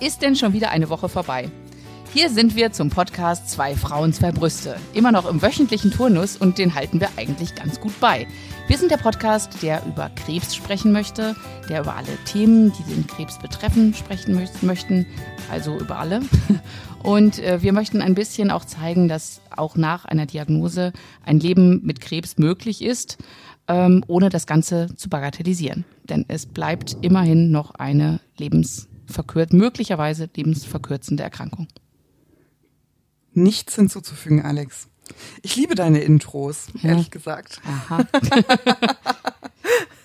ist denn schon wieder eine Woche vorbei. Hier sind wir zum Podcast Zwei Frauen, zwei Brüste. Immer noch im wöchentlichen Turnus und den halten wir eigentlich ganz gut bei. Wir sind der Podcast, der über Krebs sprechen möchte, der über alle Themen, die den Krebs betreffen, sprechen möchten, also über alle. Und äh, wir möchten ein bisschen auch zeigen, dass auch nach einer Diagnose ein Leben mit Krebs möglich ist, ähm, ohne das Ganze zu bagatellisieren. Denn es bleibt immerhin noch eine lebensverkürz möglicherweise lebensverkürzende Erkrankung. Nichts hinzuzufügen, Alex. Ich liebe deine Intros, ja. ehrlich gesagt. Aha.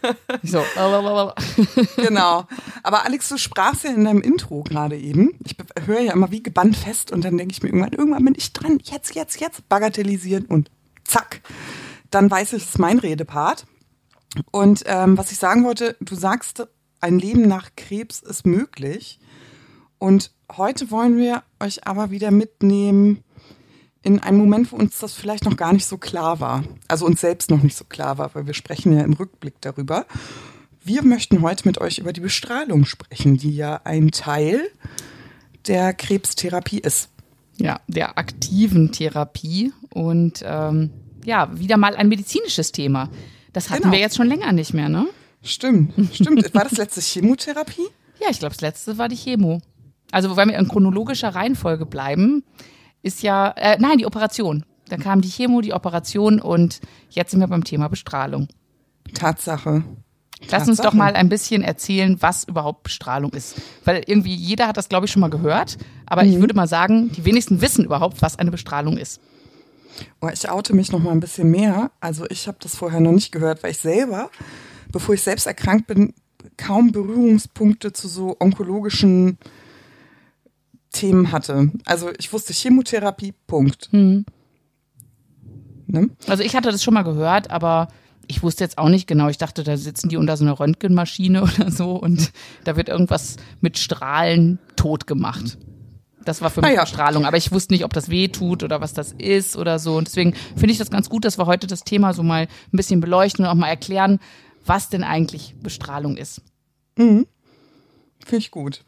so. genau. Aber Alex, du sprachst ja in deinem Intro gerade eben. Ich höre ja immer wie gebannt fest und dann denke ich mir irgendwann, irgendwann bin ich dran. Jetzt, jetzt, jetzt. Bagatellisieren und zack. Dann weiß ich, es ist mein Redepart. Und ähm, was ich sagen wollte, du sagst, ein Leben nach Krebs ist möglich. Und heute wollen wir euch aber wieder mitnehmen in einen Moment, wo uns das vielleicht noch gar nicht so klar war. Also uns selbst noch nicht so klar war, weil wir sprechen ja im Rückblick darüber. Wir möchten heute mit euch über die Bestrahlung sprechen, die ja ein Teil der Krebstherapie ist. Ja, der aktiven Therapie und ähm, ja, wieder mal ein medizinisches Thema. Das hatten genau. wir jetzt schon länger nicht mehr, ne? Stimmt, stimmt. War das letzte Chemotherapie? Ja, ich glaube, das letzte war die Chemo. Also, weil wir in chronologischer Reihenfolge bleiben, ist ja, äh, nein, die Operation. Dann kam die Chemo, die Operation und jetzt sind wir beim Thema Bestrahlung. Tatsache. Lass uns doch mal ein bisschen erzählen, was überhaupt Bestrahlung ist. Weil irgendwie jeder hat das, glaube ich, schon mal gehört. Aber mhm. ich würde mal sagen, die wenigsten wissen überhaupt, was eine Bestrahlung ist. Oh, ich oute mich noch mal ein bisschen mehr. Also ich habe das vorher noch nicht gehört, weil ich selber, bevor ich selbst erkrankt bin, kaum Berührungspunkte zu so onkologischen Themen hatte. Also ich wusste Chemotherapie, Punkt. Mhm. Ne? Also ich hatte das schon mal gehört, aber ich wusste jetzt auch nicht genau. Ich dachte, da sitzen die unter so einer Röntgenmaschine oder so und da wird irgendwas mit Strahlen tot gemacht. Das war für mich ah, ja. Strahlung, aber ich wusste nicht, ob das weh tut oder was das ist oder so. Und deswegen finde ich das ganz gut, dass wir heute das Thema so mal ein bisschen beleuchten und auch mal erklären, was denn eigentlich Bestrahlung ist. Mhm. Finde ich gut.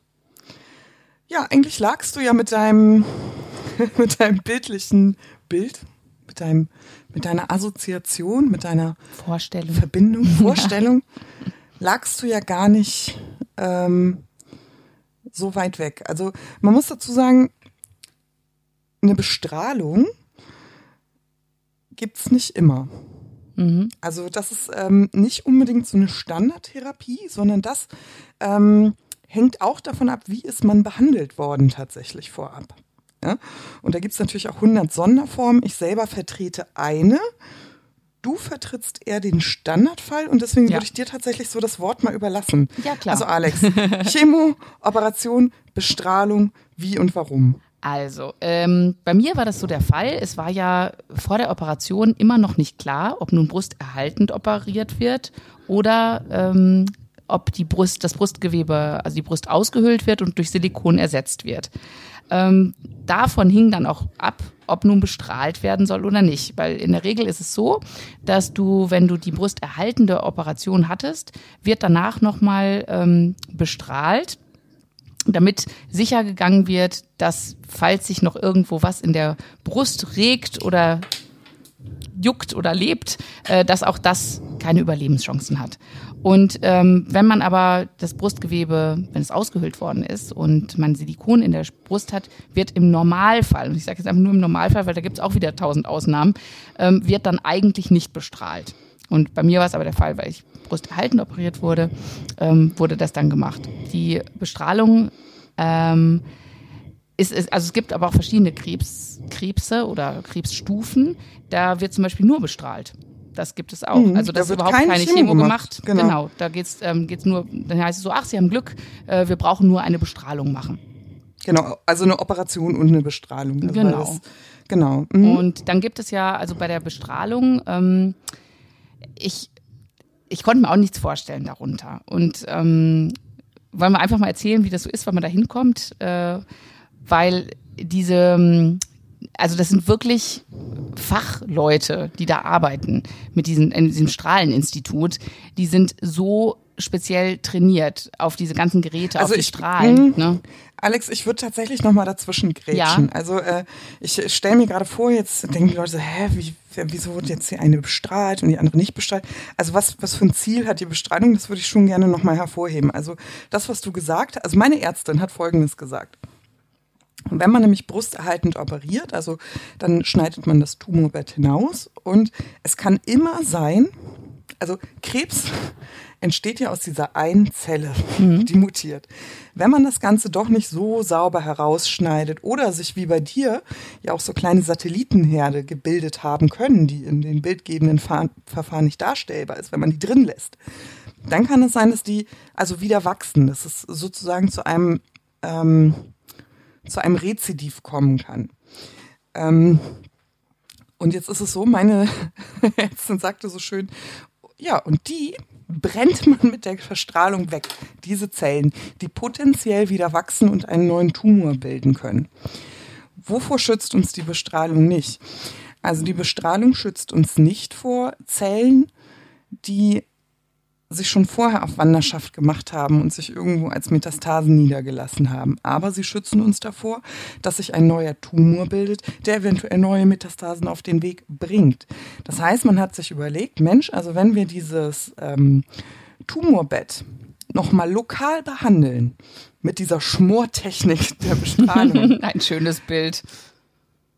Ja, eigentlich lagst du ja mit deinem, mit deinem bildlichen Bild, mit deinem, mit deiner Assoziation, mit deiner Vorstellung, Verbindung, Vorstellung, ja. lagst du ja gar nicht ähm, so weit weg. Also man muss dazu sagen, eine Bestrahlung gibt's nicht immer. Mhm. Also das ist ähm, nicht unbedingt so eine Standardtherapie, sondern das ähm, hängt auch davon ab, wie ist man behandelt worden tatsächlich vorab. Ja? Und da gibt es natürlich auch 100 Sonderformen. Ich selber vertrete eine. Du vertrittst eher den Standardfall und deswegen ja. würde ich dir tatsächlich so das Wort mal überlassen. Ja, klar. Also Alex, Chemo, Operation, Bestrahlung, wie und warum? Also, ähm, bei mir war das so der Fall. Es war ja vor der Operation immer noch nicht klar, ob nun brusterhaltend operiert wird oder ähm, ob die Brust, das Brustgewebe, also die Brust ausgehöhlt wird und durch Silikon ersetzt wird. Ähm, davon hing dann auch ab, ob nun bestrahlt werden soll oder nicht. Weil in der Regel ist es so, dass du, wenn du die brusterhaltende Operation hattest, wird danach nochmal ähm, bestrahlt damit sicher gegangen wird, dass falls sich noch irgendwo was in der Brust regt oder juckt oder lebt, äh, dass auch das keine Überlebenschancen hat. Und ähm, wenn man aber das Brustgewebe, wenn es ausgehöhlt worden ist und man Silikon in der Brust hat, wird im Normalfall, und ich sage jetzt einfach nur im Normalfall, weil da gibt es auch wieder tausend Ausnahmen, ähm, wird dann eigentlich nicht bestrahlt. Und bei mir war es aber der Fall, weil ich brusterhaltend operiert wurde, ähm, wurde das dann gemacht. Die Bestrahlung ähm, ist, ist, also es gibt aber auch verschiedene Krebs, Krebse oder Krebsstufen. Da wird zum Beispiel nur bestrahlt. Das gibt es auch. Mhm, also das da ist überhaupt keine Chemo, Chemo gemacht. Genau. genau. Da geht's ähm, geht's nur, dann heißt es so, ach, Sie haben Glück, äh, wir brauchen nur eine Bestrahlung machen. Genau, also eine Operation und eine Bestrahlung. Also genau. Das, genau. Mhm. Und dann gibt es ja, also bei der Bestrahlung, ähm, ich, ich konnte mir auch nichts vorstellen darunter. Und ähm, wollen wir einfach mal erzählen, wie das so ist, wenn man da hinkommt, äh, weil diese ähm, also das sind wirklich Fachleute, die da arbeiten mit diesem, in diesem Strahleninstitut. Die sind so speziell trainiert auf diese ganzen Geräte, Also auf die ich- Strahlen. mh. Ne? Alex, ich würde tatsächlich noch mal dazwischen grätschen. Ja. Also äh, ich stelle mir gerade vor, jetzt denken die Leute so, hä, wie, wieso wird jetzt die eine bestrahlt und die andere nicht bestrahlt? Also was, was für ein Ziel hat die Bestrahlung? Das würde ich schon gerne noch mal hervorheben. Also das, was du gesagt hast, also meine Ärztin hat Folgendes gesagt. Wenn man nämlich brusterhaltend operiert, also dann schneidet man das Tumorbett hinaus und es kann immer sein, also Krebs entsteht ja aus dieser einen Zelle, die mutiert. Wenn man das Ganze doch nicht so sauber herausschneidet oder sich wie bei dir ja auch so kleine Satellitenherde gebildet haben können, die in den bildgebenden Fa Verfahren nicht darstellbar ist, wenn man die drin lässt, dann kann es sein, dass die also wieder wachsen, dass es sozusagen zu einem ähm, zu einem Rezidiv kommen kann. Ähm, und jetzt ist es so, meine Ärztin sagte so schön, ja, und die brennt man mit der Verstrahlung weg. Diese Zellen, die potenziell wieder wachsen und einen neuen Tumor bilden können. Wovor schützt uns die Bestrahlung nicht? Also die Bestrahlung schützt uns nicht vor Zellen, die sich schon vorher auf Wanderschaft gemacht haben und sich irgendwo als Metastasen niedergelassen haben. Aber sie schützen uns davor, dass sich ein neuer Tumor bildet, der eventuell neue Metastasen auf den Weg bringt. Das heißt, man hat sich überlegt, Mensch, also wenn wir dieses ähm, Tumorbett nochmal lokal behandeln, mit dieser Schmortechnik der Bestrahlung, Ein schönes Bild.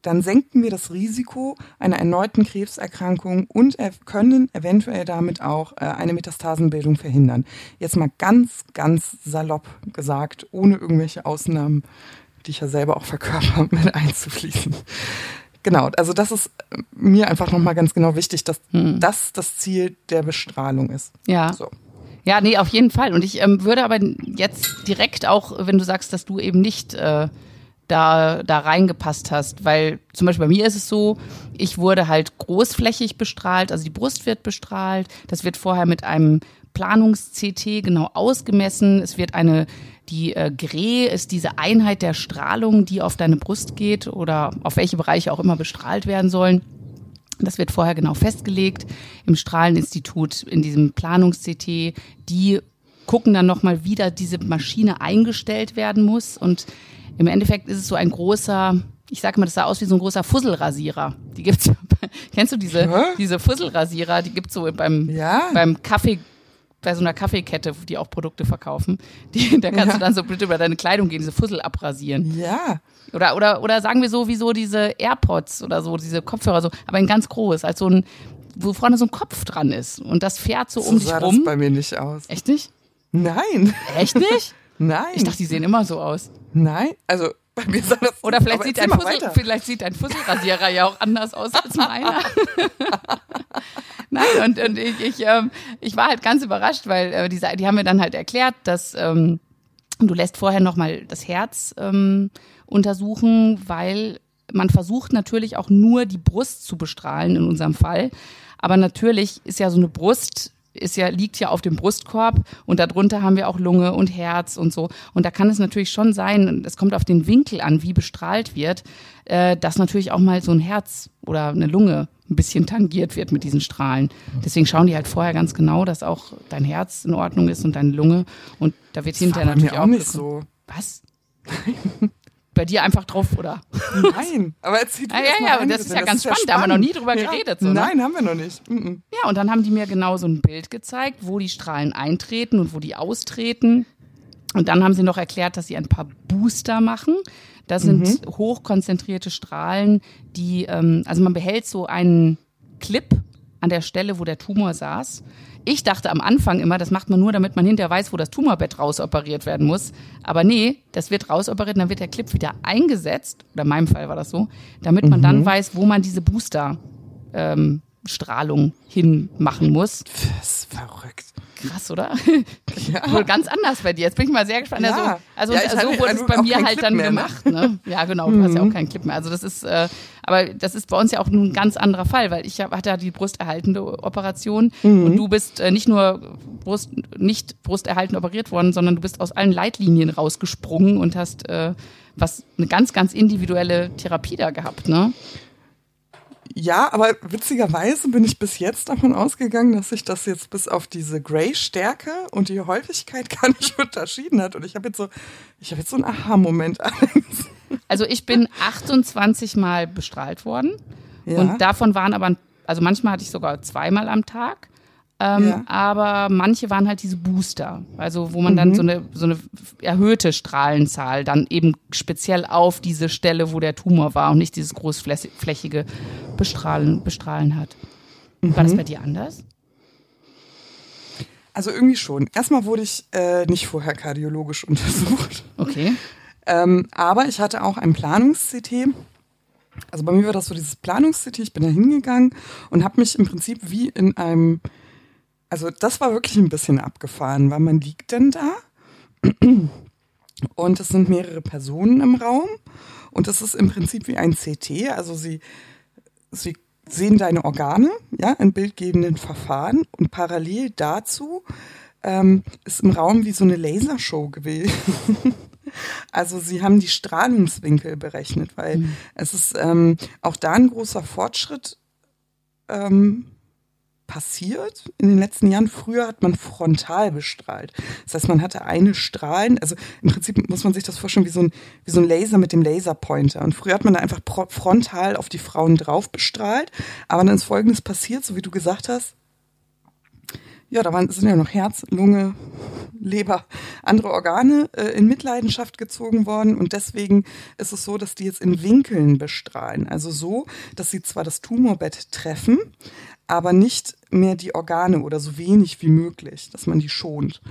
Dann senken wir das Risiko einer erneuten Krebserkrankung und können eventuell damit auch äh, eine Metastasenbildung verhindern. Jetzt mal ganz, ganz salopp gesagt, ohne irgendwelche Ausnahmen, die ich ja selber auch verkörper, mit einzufließen. Genau, also das ist äh, mir einfach nochmal ganz genau wichtig, dass das das Ziel der Bestrahlung ist. Ja. So. Ja, nee, auf jeden Fall. Und ich ähm, würde aber jetzt direkt auch, wenn du sagst, dass du eben nicht äh, da, da reingepasst hast, weil zum Beispiel bei mir ist es so, ich wurde halt großflächig bestrahlt, also die Brust wird bestrahlt, das wird vorher mit einem Planungs-CT genau ausgemessen, es wird eine, die äh, GRE ist diese Einheit der Strahlung, die auf deine Brust geht oder auf welche Bereiche auch immer bestrahlt werden sollen. Das wird vorher genau festgelegt im Strahleninstitut, in diesem Planungs-CT. Die gucken dann nochmal, wie da diese Maschine eingestellt werden muss. Und im Endeffekt ist es so ein großer, ich sage mal, das sah aus wie so ein großer Fusselrasierer. Die gibt's, kennst du diese, Hä? diese Fusselrasierer? Die gibt's so beim, Ja. beim Kaffee, bei so einer Kaffeekette, die auch Produkte verkaufen. Die, da kannst Ja. du dann so bitte über deine Kleidung gehen, diese Fussel abrasieren. Ja, Oder, oder, oder sagen wir so, wie so diese AirPods oder so, diese Kopfhörer so, aber in ganz groß, als so ein, wo vorne so ein Kopf dran ist. Und das fährt so, so um dich sah rum. das bei mir nicht aus. Echt nicht? Nein, Echt nicht? nein, Ich dachte, die sehen immer so aus. Nein. Also bei mir sah das. Oder vielleicht sieht, ein Fussel, vielleicht sieht ein Fusselrasierer ja auch anders aus als meiner. Nein, und, und ich, ich, ähm, ich war halt ganz überrascht, weil äh, die, die haben mir dann halt erklärt, dass ähm, du lässt vorher nochmal das Herz ähm, untersuchen, weil man versucht natürlich auch nur die Brust zu bestrahlen in unserem Fall. Aber natürlich ist ja so eine Brust ist ja, liegt ja auf dem Brustkorb und darunter haben wir auch Lunge und Herz und so. Und da kann es natürlich schon sein, es kommt auf den Winkel an, wie bestrahlt wird, äh, dass natürlich auch mal so ein Herz oder eine Lunge ein bisschen tangiert wird mit diesen Strahlen. Deswegen schauen die halt vorher ganz genau, dass auch dein Herz in Ordnung ist und deine Lunge. Und da wird hinterher natürlich mir auch auch nicht so. Was? Bei dir einfach drauf, oder? Nein, aber erzähl Ah, ja, ja, das ist ja ganz spannend, da haben wir noch nie drüber geredet, so, ne? Nein, haben wir noch nicht. Mhm. Ja, und dann haben die mir genau so ein Bild gezeigt, wo die Strahlen eintreten und wo die austreten. Und dann haben sie noch erklärt, dass sie ein paar Booster machen. Das sind hochkonzentrierte Strahlen, die, ähm, also man behält so einen Clip an der Stelle, wo der Tumor saß. Ich dachte am Anfang immer, das macht man nur, damit man hinterher weiß, wo das Tumorbett rausoperiert werden muss. Aber nee, das wird rausoperiert, dann wird der Clip wieder eingesetzt, oder in meinem Fall war das so, damit man dann weiß, wo man diese Booster ähm, Strahlung hinmachen muss. Das ist verrückt. Krass, oder? Ja. Wohl ganz anders bei dir. Jetzt bin ich mal sehr gespannt. Ja. Also, also Ja, so wurde es also bei mir halt Clip dann mehr, ne? gemacht. Ne? Ja, genau. Du hast ja auch keinen Clip mehr. Also das ist, äh, aber das ist bei uns ja auch nun ein ganz anderer Fall, weil ich hab, hatte ja die brusterhaltende Operation Mhm. und du bist äh, nicht nur Brust, nicht brusterhaltend operiert worden, sondern du bist aus allen Leitlinien rausgesprungen und hast äh, was eine ganz, ganz individuelle Therapie da gehabt, ne? Ja, aber witzigerweise bin ich bis jetzt davon ausgegangen, dass sich das jetzt bis auf diese Gray-Stärke und die Häufigkeit gar nicht unterschieden hat. Und ich habe jetzt so, ich habe jetzt so einen Aha-Moment. Also ich bin 28 Mal bestrahlt worden ja. und davon waren aber, also manchmal hatte ich sogar zweimal am Tag. Ähm, ja. Aber manche waren halt diese Booster, also wo man mhm. dann so eine, so eine erhöhte Strahlenzahl dann eben speziell auf diese Stelle, wo der Tumor war und nicht dieses großflächige Bestrahlen, Bestrahlen hat. Mhm. War das bei dir anders? Also irgendwie schon. Erstmal wurde ich äh, nicht vorher kardiologisch untersucht. Okay. Ähm, aber ich hatte auch ein Planungs-CT. Also bei mir war das so dieses Planungs-CT. Ich bin da hingegangen und habe mich im Prinzip wie in einem also das war wirklich ein bisschen abgefahren, weil man liegt denn da und es sind mehrere Personen im Raum und es ist im Prinzip wie ein CT. Also sie, sie sehen deine Organe, ja, in bildgebenden Verfahren und parallel dazu ähm, ist im Raum wie so eine Lasershow gewesen. Also sie haben die Strahlungswinkel berechnet, weil mhm. es ist ähm, auch da ein großer Fortschritt ähm, passiert in den letzten Jahren. Früher hat man frontal bestrahlt. Das heißt, man hatte eine Strahlen, also im Prinzip muss man sich das vorstellen wie so ein, wie so ein Laser mit dem Laserpointer. Und früher hat man da einfach frontal auf die Frauen drauf bestrahlt. Aber dann ist Folgendes passiert, so wie du gesagt hast. Ja, da waren, sind ja noch Herz, Lunge, Leber, andere Organe äh, in Mitleidenschaft gezogen worden. Und deswegen ist es so, dass die jetzt in Winkeln bestrahlen. Also so, dass sie zwar das Tumorbett treffen, aber nicht mehr die Organe oder so wenig wie möglich, dass man die schont.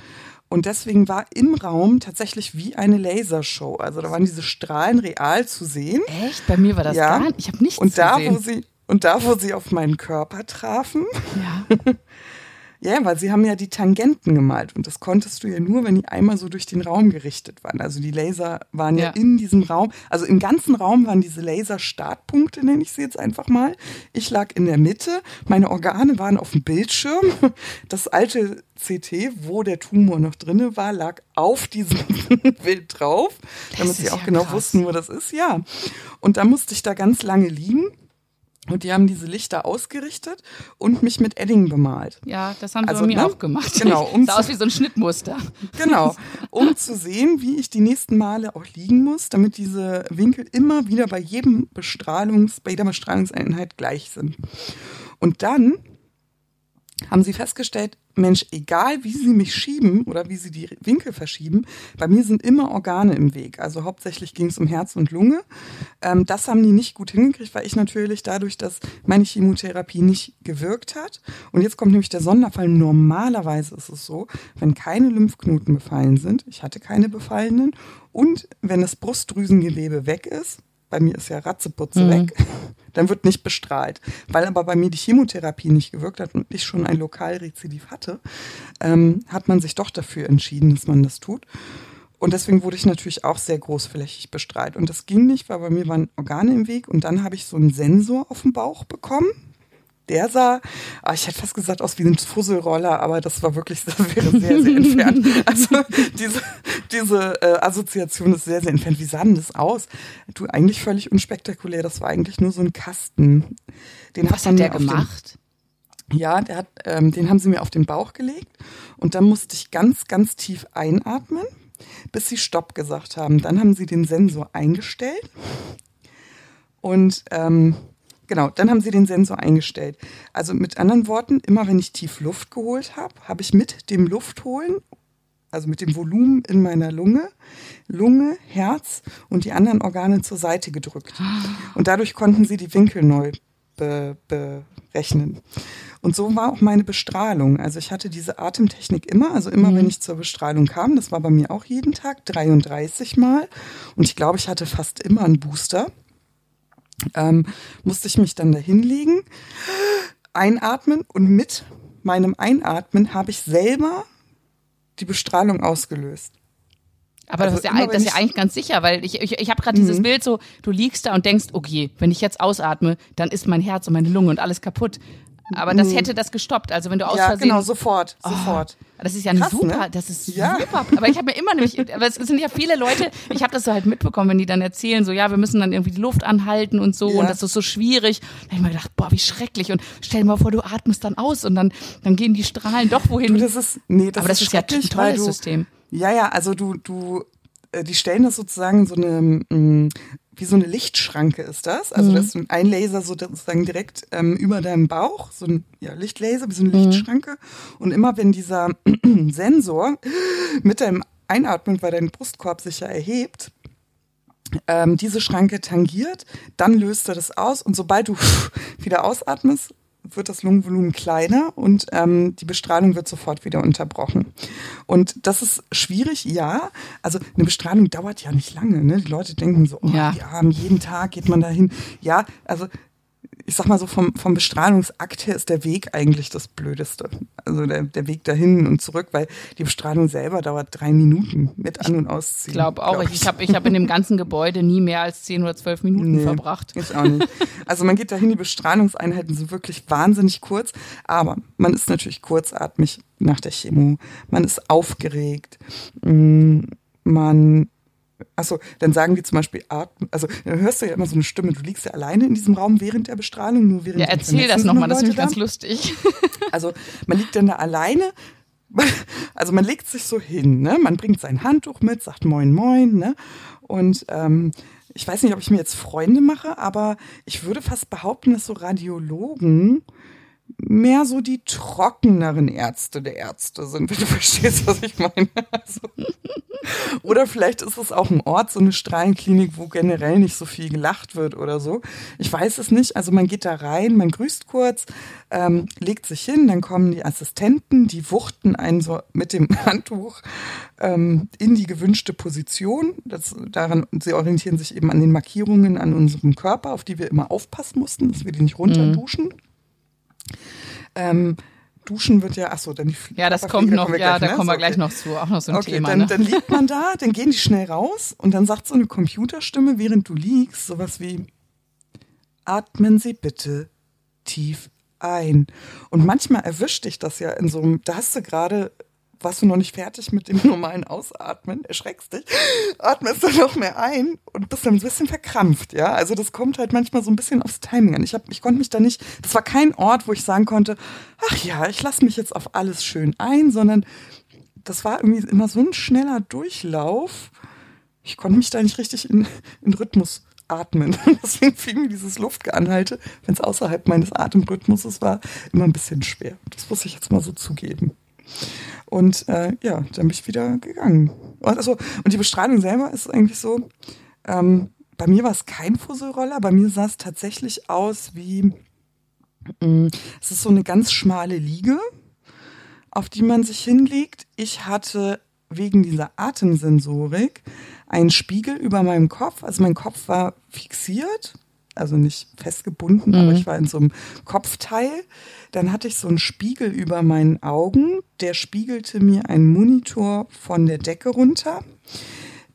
Und deswegen war im Raum tatsächlich wie eine Lasershow. Also da waren diese Strahlen real zu sehen. Echt? Bei mir war das ja. gar nicht. Ich habe nichts und da, gesehen. Wo sie, und da, wo sie auf meinen Körper trafen, ja. Ja, weil sie haben ja die Tangenten gemalt und das konntest du ja nur, wenn die einmal so durch den Raum gerichtet waren. Also die Laser waren ja, ja in diesem Raum, also im ganzen Raum waren diese Laser-Startpunkte, nenne ich sie jetzt einfach mal. Ich lag in der Mitte, meine Organe waren auf dem Bildschirm. Das alte CT, wo der Tumor noch drinne war, lag auf diesem Bild drauf, damit sie auch ja genau krass. wussten, wo das ist. Ja. Und da musste ich da ganz lange liegen und die haben diese Lichter ausgerichtet und mich mit Edding bemalt. Ja, das haben sie also, bei mir ne? auch gemacht. Genau. Um sah aus wie so ein Schnittmuster. Genau. Um zu sehen, wie ich die nächsten Male auch liegen muss, damit diese Winkel immer wieder bei jedem Bestrahlungs, bei jeder Bestrahlungseinheit gleich sind. Und dann haben sie festgestellt, Mensch, egal wie sie mich schieben oder wie sie die Winkel verschieben, bei mir sind immer Organe im Weg. Also hauptsächlich ging es um Herz und Lunge. Ähm, das haben die nicht gut hingekriegt, weil ich natürlich dadurch, dass meine Chemotherapie nicht gewirkt hat. Und jetzt kommt nämlich der Sonderfall. Normalerweise ist es so, wenn keine Lymphknoten befallen sind, ich hatte keine befallenen, und wenn das Brustdrüsengewebe weg ist, bei mir ist ja Ratzeputze mhm. weg, dann wird nicht bestrahlt. Weil aber bei mir die Chemotherapie nicht gewirkt hat und ich schon ein Lokalrezidiv hatte, ähm, hat man sich doch dafür entschieden, dass man das tut. Und deswegen wurde ich natürlich auch sehr großflächig bestrahlt. Und das ging nicht, weil bei mir waren Organe im Weg. Und dann habe ich so einen Sensor auf dem Bauch bekommen der sah, ah, ich hätte fast gesagt, aus wie ein Fusselroller, aber das war wirklich, das wäre sehr, sehr entfernt. Also diese, diese äh, Assoziation ist sehr, sehr entfernt. Wie sah denn das aus? Du, eigentlich völlig unspektakulär. Das war eigentlich nur so ein Kasten. Den Was hat, hat der gemacht? Den, ja, der hat, ähm, den haben sie mir auf den Bauch gelegt und dann musste ich ganz, ganz tief einatmen, bis sie Stopp gesagt haben. Dann haben sie den Sensor eingestellt und ähm, Genau, dann haben sie den Sensor eingestellt. Also mit anderen Worten, immer wenn ich tief Luft geholt habe, habe ich mit dem Luftholen, also mit dem Volumen in meiner Lunge, Lunge, Herz und die anderen Organe zur Seite gedrückt. Und dadurch konnten sie die Winkel neu be berechnen. Und so war auch meine Bestrahlung. Also ich hatte diese Atemtechnik immer, also immer mhm. wenn ich zur Bestrahlung kam, das war bei mir auch jeden Tag, 33 Mal. Und ich glaube, ich hatte fast immer einen Booster ähm, musste ich mich dann da hinlegen, einatmen und mit meinem Einatmen habe ich selber die Bestrahlung ausgelöst. Aber also das, ist ja, das ist ja eigentlich ganz sicher, weil ich, ich, ich habe gerade mhm. dieses Bild so, du liegst da und denkst, okay, wenn ich jetzt ausatme, dann ist mein Herz und meine Lunge und alles kaputt. Aber das hätte das gestoppt. Also wenn du aus ja, Versehen. genau, sofort, Oh, sofort. Das ist ja ein Krass, super, ne? das ist Ja. super. Aber ich habe mir immer nämlich, aber es sind ja viele Leute, ich habe das so halt mitbekommen, wenn die dann erzählen, so ja, wir müssen dann irgendwie die Luft anhalten und so Ja. und das ist so schwierig. Da habe ich mir gedacht, boah, wie schrecklich. Und stell dir mal vor, du atmest dann aus und dann, dann gehen die Strahlen doch wohin. Du, das ist, nee, das aber das ist ja ein tolles du, System. Ja, ja, also du, du, äh, die stellen das sozusagen so eine, mh, wie so eine Lichtschranke ist das. Also das ist ein Laser so sozusagen direkt ähm, über deinem Bauch, so ein ja, Lichtlaser, wie so eine Lichtschranke. Und immer wenn dieser Sensor mit deinem Einatmen, weil dein Brustkorb sich ja erhebt, ähm, diese Schranke tangiert, dann löst er das aus und sobald du wieder ausatmest, wird das Lungenvolumen kleiner und ähm, die Bestrahlung wird sofort wieder unterbrochen. Und das ist schwierig, ja. Also eine Bestrahlung dauert ja nicht lange. Ne? Die Leute denken so, oh, Ja. ja, jeden Tag geht man dahin. Ja, also ich sag mal so, vom, vom Bestrahlungsakt her ist der Weg eigentlich das Blödeste. Also der, der Weg dahin und zurück, weil die Bestrahlung selber dauert drei Minuten mit An- und Ausziehen. Ich glaube auch, glaub ich, ich habe ich hab in dem ganzen Gebäude nie mehr als 10 oder 12 Minuten Nee, verbracht. Ich auch nicht. Also man geht dahin, die Bestrahlungseinheiten sind wirklich wahnsinnig kurz, aber man ist natürlich kurzatmig nach der Chemo. Man ist aufgeregt. Mm, Man, achso, dann sagen die zum Beispiel atmen, also dann hörst du ja immer so eine Stimme, du liegst ja alleine in diesem Raum während der Bestrahlung, nur während Ja, erzähl das nochmal, noch das ist nämlich Leute ganz lustig. also man liegt dann da alleine. Also man legt sich so hin, ne? Man bringt sein Handtuch mit, sagt Moin Moin, ne? Und ähm, ich weiß nicht, ob ich mir jetzt Freunde mache, aber ich würde fast behaupten, dass so Radiologen mehr so die trockeneren Ärzte der Ärzte sind, wenn du verstehst, was ich meine. Also, oder vielleicht ist es auch ein Ort, so eine Strahlenklinik, wo generell nicht so viel gelacht wird oder so. Ich weiß es nicht. Also man geht da rein, man grüßt kurz, ähm, legt sich hin, dann kommen die Assistenten, die wuchten einen so mit dem Handtuch ähm, in die gewünschte Position. Das, daran, sie orientieren sich eben an den Markierungen an unserem Körper, auf die wir immer aufpassen mussten, dass wir die nicht runterduschen. Ähm, Duschen wird ja, ach so, dann die Ja, das kommt noch, ja, gleich, da ne? kommen wir gleich okay. noch zu. Auch noch so ein Okay, Thema. dann, ne? dann liegt man da, dann gehen die schnell raus und dann sagt so eine Computerstimme, während du liegst, sowas wie, atmen Sie bitte tief ein. Und manchmal erwischt dich das ja in so einem, da hast du gerade, warst du noch nicht fertig mit dem normalen Ausatmen, erschreckst dich, atmest dann noch mehr ein und bist dann ein bisschen verkrampft, ja. Also das kommt halt manchmal so ein bisschen aufs Timing an. Ich, hab, ich konnte mich da nicht, das war kein Ort, wo ich sagen konnte, ach ja, ich lasse mich jetzt auf alles schön ein, sondern das war irgendwie immer so ein schneller Durchlauf. Ich konnte mich da nicht richtig in, in Rhythmus atmen. Deswegen mir dieses Luftgeanhalte, wenn es außerhalb meines Atemrhythmuses war, immer ein bisschen schwer. Das muss ich jetzt mal so zugeben. Und äh, ja, dann bin ich wieder gegangen. Und, also, und die Bestrahlung selber ist eigentlich so, ähm, bei mir war es kein Fusselroller, bei mir sah es tatsächlich aus wie, mh, es ist so eine ganz schmale Liege, auf die man sich hinlegt. Ich hatte wegen dieser Atemsensorik einen Spiegel über meinem Kopf. Also mein Kopf war fixiert, also nicht festgebunden, aber ich war in so einem Kopfteil. Dann hatte ich so einen Spiegel über meinen Augen. Der spiegelte mir einen Monitor von der Decke runter.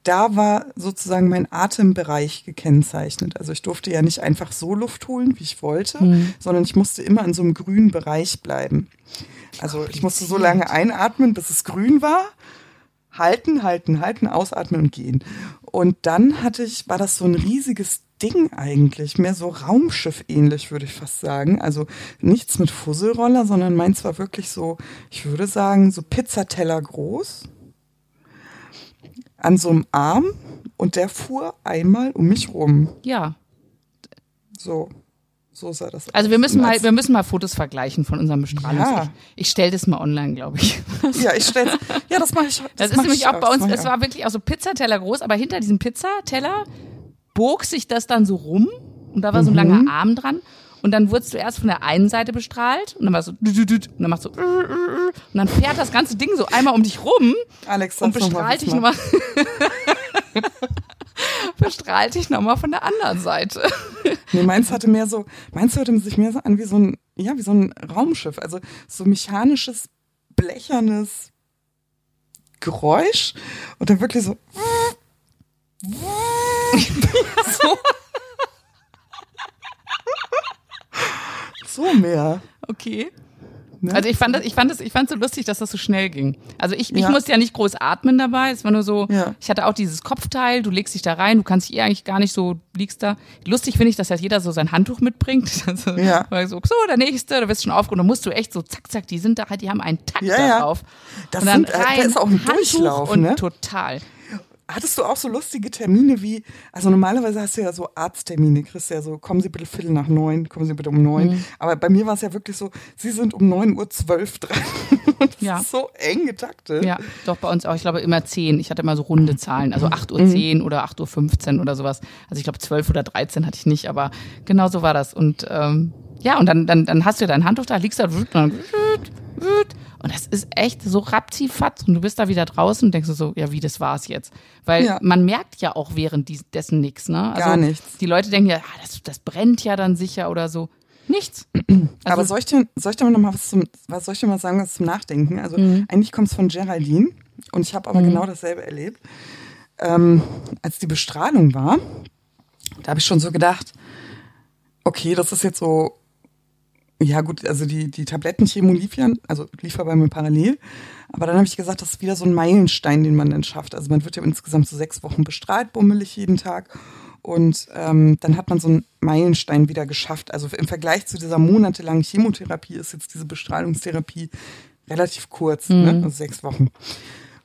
Da war sozusagen mein Atembereich gekennzeichnet. Also ich durfte ja nicht einfach so Luft holen, wie ich wollte, sondern ich musste immer in so einem grünen Bereich bleiben. Also ich musste so lange einatmen, bis es grün war. Halten, halten, halten, ausatmen und gehen. Und dann hatte ich, war das so ein riesiges Ding eigentlich, mehr so Raumschiff ähnlich, würde ich fast sagen. Also nichts mit Fusselroller, sondern meins war wirklich so, ich würde sagen, so Pizzateller groß. An so einem Arm und der fuhr einmal um mich rum. ja. So. So sah das aus. Also wir müssen mal, wir müssen mal Fotos vergleichen von unserem Bestrahlungs. Ja. Ich, ich stelle das mal online, glaube ich. Ja, ich stell's. Ja, das mache ich. Das, ist mach nämlich ich auch bei das uns, es war wirklich auch so Pizzateller groß, aber hinter diesem Pizzateller bog sich das dann so rum und da war so ein Mhm. langer Arm dran. Und dann wurdest du erst von der einen Seite bestrahlt und dann war so und dann machst du und dann fährt das ganze Ding so einmal um dich rum Alex, und bestrahlt dich nochmal bestrahlt dich nochmal von der anderen Seite. Nee, meins hatte mehr so, meins hörte sich mehr so an wie so ein, ja, wie so ein Raumschiff. Also so mechanisches, blechernes Geräusch und dann wirklich so. So. so mehr. Okay. Ne? Also ich fand das, ich fand das, ich fand so lustig, dass das so schnell ging. Also ich, ich musste ja nicht groß atmen dabei. Es war nur so, ja. ich hatte auch dieses Kopfteil, du legst dich da rein, du kannst dich eh eigentlich gar nicht so, liegst da. Lustig finde ich, dass halt jeder so sein Handtuch mitbringt. Also, ja. So, so, der nächste, da wirst du schon aufgehoben. Da musst du echt so, zack, zack, die sind da halt, die haben einen Takt ja, da drauf. Das und dann sind, rein, das ist auch ein Handtuch Durchlauf, und ne? total. Hattest du auch so lustige Termine wie, also normalerweise hast du ja so Arzttermine, kriegst ja so, kommen Sie bitte Viertel nach neun, kommen Sie bitte um neun. Mhm. Aber bei mir war es ja wirklich so, Sie sind um neun Uhr zwölf dran. Und ja. so eng getaktet. Ja, doch bei uns auch, ich glaube immer zehn. Ich hatte immer so runde Zahlen, also acht Uhr zehn mhm. oder acht Uhr fünfzehn oder sowas. Also ich glaube zwölf oder dreizehn hatte ich nicht, aber genau so war das. Und ähm, ja, und dann, dann, dann hast du dein Handtuch da, liegst da, und dann und das ist echt so rapzifatz und du bist da wieder draußen und denkst so, ja, wie, das war's jetzt. Weil ja. man merkt ja auch während dessen nichts, ne? Also Gar nichts. Die Leute denken ja, ah, das, das brennt ja dann sicher oder so. Nichts. Also, Aber soll ich dir, soll ich dir noch mal was zum, was soll ich dir mal sagen, was zum Nachdenken? Also mhm. eigentlich kommt es von Geraldine und ich habe aber mhm. genau dasselbe erlebt. Ähm, als die Bestrahlung war, da habe ich schon so gedacht, okay, das ist jetzt so ja gut, also die, die Tablettenchemo lief ja, also lief ja bei mir parallel. Aber dann habe ich gesagt, das ist wieder so ein Meilenstein, den man dann schafft. Also man wird ja insgesamt so sechs Wochen bestrahlt, bummelig jeden Tag. Und ähm, dann hat man so einen Meilenstein wieder geschafft. Also im Vergleich zu dieser monatelangen Chemotherapie ist jetzt diese Bestrahlungstherapie relativ kurz, ne? mhm. ne? also sechs Wochen.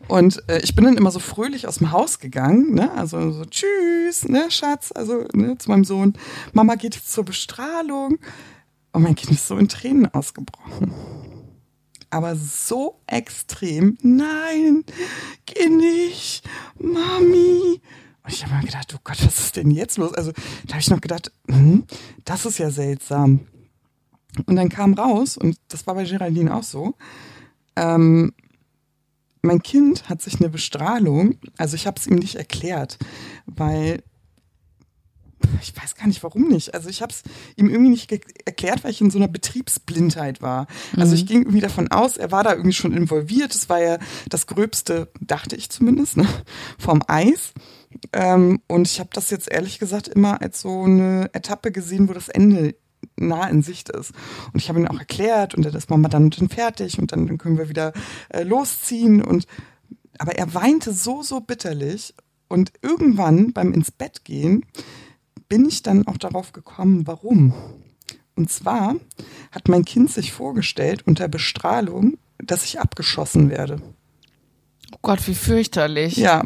Und äh, ich bin dann immer so fröhlich aus dem Haus gegangen, ne? Also so tschüss, ne, Schatz, also ne, zu meinem Sohn. Mama geht jetzt zur Bestrahlung. Und mein Kind ist so in Tränen ausgebrochen. Aber so extrem. Nein, geh nicht, Mami. Und ich habe mir gedacht, oh Gott, was ist denn jetzt los? Also da habe ich noch gedacht, hm, das ist ja seltsam. Und dann kam raus, und das war bei Geraldine auch so, ähm, mein Kind hat sich eine Bestrahlung, also ich habe es ihm nicht erklärt, weil ich weiß gar nicht, warum nicht. Also ich habe es ihm irgendwie nicht erklärt, weil ich in so einer Betriebsblindheit war. Also ich mhm. ging irgendwie davon aus, er war da irgendwie schon involviert. Das war ja das Gröbste, dachte ich zumindest, ne, vom Eis. Ähm, und ich habe das jetzt ehrlich gesagt immer als so eine Etappe gesehen, wo das Ende nah in Sicht ist. Und ich habe ihn auch erklärt und dann ist Mama dann, dann fertig und dann, dann können wir wieder äh, losziehen. Und aber er weinte so, so bitterlich. Und irgendwann beim ins Bett gehen bin ich dann auch darauf gekommen, warum. Und zwar hat mein Kind sich vorgestellt unter Bestrahlung, dass ich abgeschossen werde. Oh Gott, wie fürchterlich. Ja.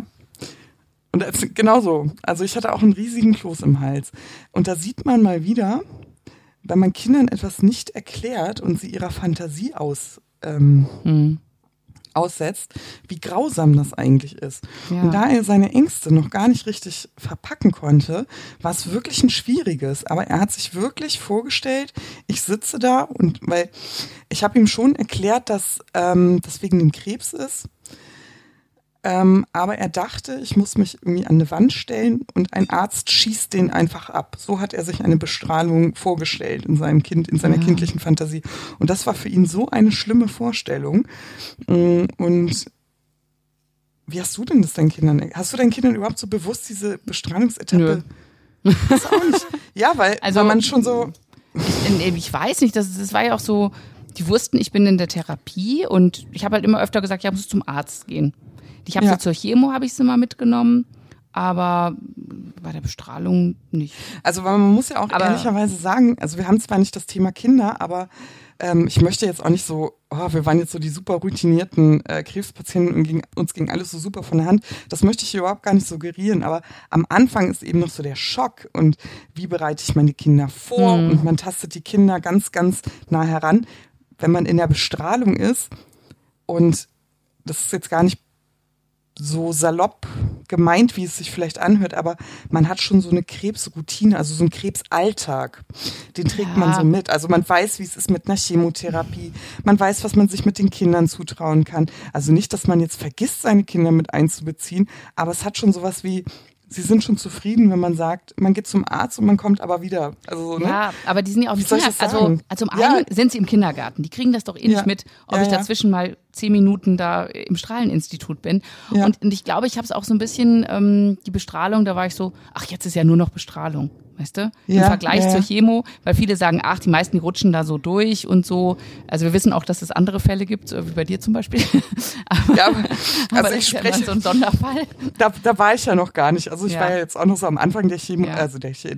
Und das, genau so. Also ich hatte auch einen riesigen Kloß im Hals. Und da sieht man mal wieder, wenn man Kindern etwas nicht erklärt und sie ihrer Fantasie aus ähm, hm aussetzt, wie grausam das eigentlich ist. Ja. Und da er seine Ängste noch gar nicht richtig verpacken konnte, war es wirklich ein schwieriges. Aber er hat sich wirklich vorgestellt, ich sitze da und weil ich habe ihm schon erklärt, dass ähm, das wegen dem Krebs ist ähm, aber er dachte, ich muss mich irgendwie an eine Wand stellen und ein Arzt schießt den einfach ab. So hat er sich eine Bestrahlung vorgestellt in seinem Kind, in seiner ja. kindlichen Fantasie. Und das war für ihn so eine schlimme Vorstellung. Mm, und wie hast du denn das deinen Kindern? Hast du deinen Kindern überhaupt so bewusst diese Bestrahlungsetappe? Nö. Das auch nicht. Ja, weil, also, weil man schon so. Ich, ich weiß nicht, das, das war ja auch so, die wussten, ich bin in der Therapie und ich habe halt immer öfter gesagt, ja, muss zum Arzt gehen. Ich habe ja. sie zur Chemo, habe ich sie mal mitgenommen, aber bei der Bestrahlung nicht. Also man muss ja auch aber ehrlicherweise sagen, also wir haben zwar nicht das Thema Kinder, aber ähm, ich möchte jetzt auch nicht so, oh, wir waren jetzt so die super routinierten äh, Krebspatienten und ging, uns ging alles so super von der Hand. Das möchte ich überhaupt gar nicht suggerieren, aber am Anfang ist eben noch so der Schock und wie bereite ich meine Kinder vor hm. und man tastet die Kinder ganz, ganz nah heran. Wenn man in der Bestrahlung ist und das ist jetzt gar nicht so salopp gemeint, wie es sich vielleicht anhört, aber man hat schon so eine Krebsroutine, also so einen Krebsalltag. Den trägt ja. man so mit. Also man weiß, wie es ist mit einer Chemotherapie. Man weiß, was man sich mit den Kindern zutrauen kann. Also nicht, dass man jetzt vergisst, seine Kinder mit einzubeziehen, aber es hat schon sowas wie, Sie sind schon zufrieden, wenn man sagt, man geht zum Arzt und man kommt aber wieder. Also, ne? Ja, aber die sind ja auch Kinder, also, also zum einen ja. sind sie im Kindergarten. Die kriegen das doch eh nicht ja. mit, ob ja, ich dazwischen mal zehn Minuten da im Strahleninstitut bin. Und, und ich glaube, ich habe es auch so ein bisschen, ähm, die Bestrahlung, da war ich so, ach, jetzt ist ja nur noch Bestrahlung. Weißt du? Im Vergleich ja, zur Chemo, weil viele sagen, ach, die meisten, die rutschen da so durch und so. Also wir wissen auch, dass es andere Fälle gibt, wie bei dir zum Beispiel. aber, Ja, also ich ist ja spreche- immer so ein Sonderfall. Da, da war ich ja noch gar nicht. Also ich Ja. war ja jetzt auch noch so am Anfang der Chemo, Ja. also der, der,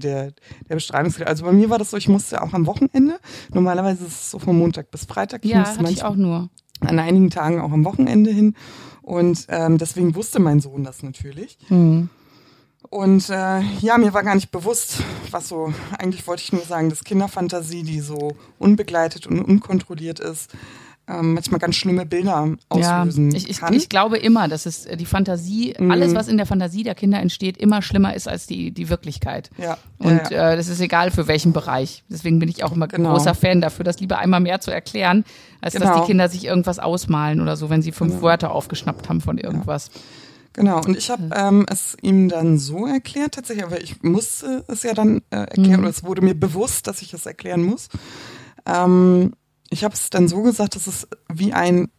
der Bestrahlungs. Also bei mir war das so, ich musste auch am Wochenende. Normalerweise ist es so von Montag bis Freitag. Ich Ja, hatte ich auch nur. an einigen Tagen auch am Wochenende hin. Und ähm, deswegen wusste mein Sohn das natürlich. Hm. Und äh, ja, mir war gar nicht bewusst, was so, eigentlich wollte ich nur sagen, dass Kinderfantasie, die so unbegleitet und unkontrolliert ist, ähm, manchmal ganz schlimme Bilder auslösen ja, ich, ich, kann. ich glaube immer, dass es äh, die Fantasie, Mhm. alles, was in der Fantasie der Kinder entsteht, immer schlimmer ist als die, die Wirklichkeit. ja, Und ja, ja. Äh, das ist egal für welchen Bereich. Deswegen bin ich auch immer Genau. großer Fan dafür, das lieber einmal mehr zu erklären, als dass Genau. die Kinder sich irgendwas ausmalen oder so, wenn sie fünf Wörter aufgeschnappt haben von irgendwas. Genau, und ich habe ähm, es ihm dann so erklärt, tatsächlich, aber ich musste es ja dann äh, erklären, Mhm. oder es wurde mir bewusst, dass ich es erklären muss. Ähm, ich habe es dann so gesagt, dass es wie ein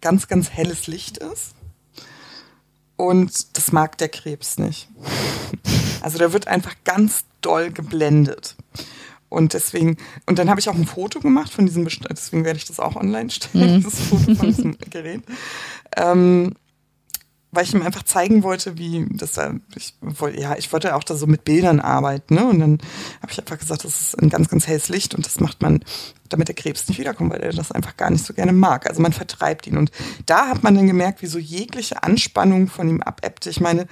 ganz, ganz helles Licht ist. Und das mag der Krebs nicht. Also der wird einfach ganz doll geblendet. Und deswegen, und dann habe ich auch ein Foto gemacht von diesem, deswegen werde ich das auch online stellen, das Foto von diesem Gerät. Ähm, weil ich ihm einfach zeigen wollte, wie das da, ich wollte, ja, ich wollte auch da so mit Bildern arbeiten, ne? Und dann habe ich einfach gesagt, das ist ein ganz, ganz helles Licht und das macht man, damit der Krebs nicht wiederkommt, weil er das einfach gar nicht so gerne mag. Also man vertreibt ihn. Und da hat man dann gemerkt, wie so jegliche Anspannung von ihm abebbte. Ich meine,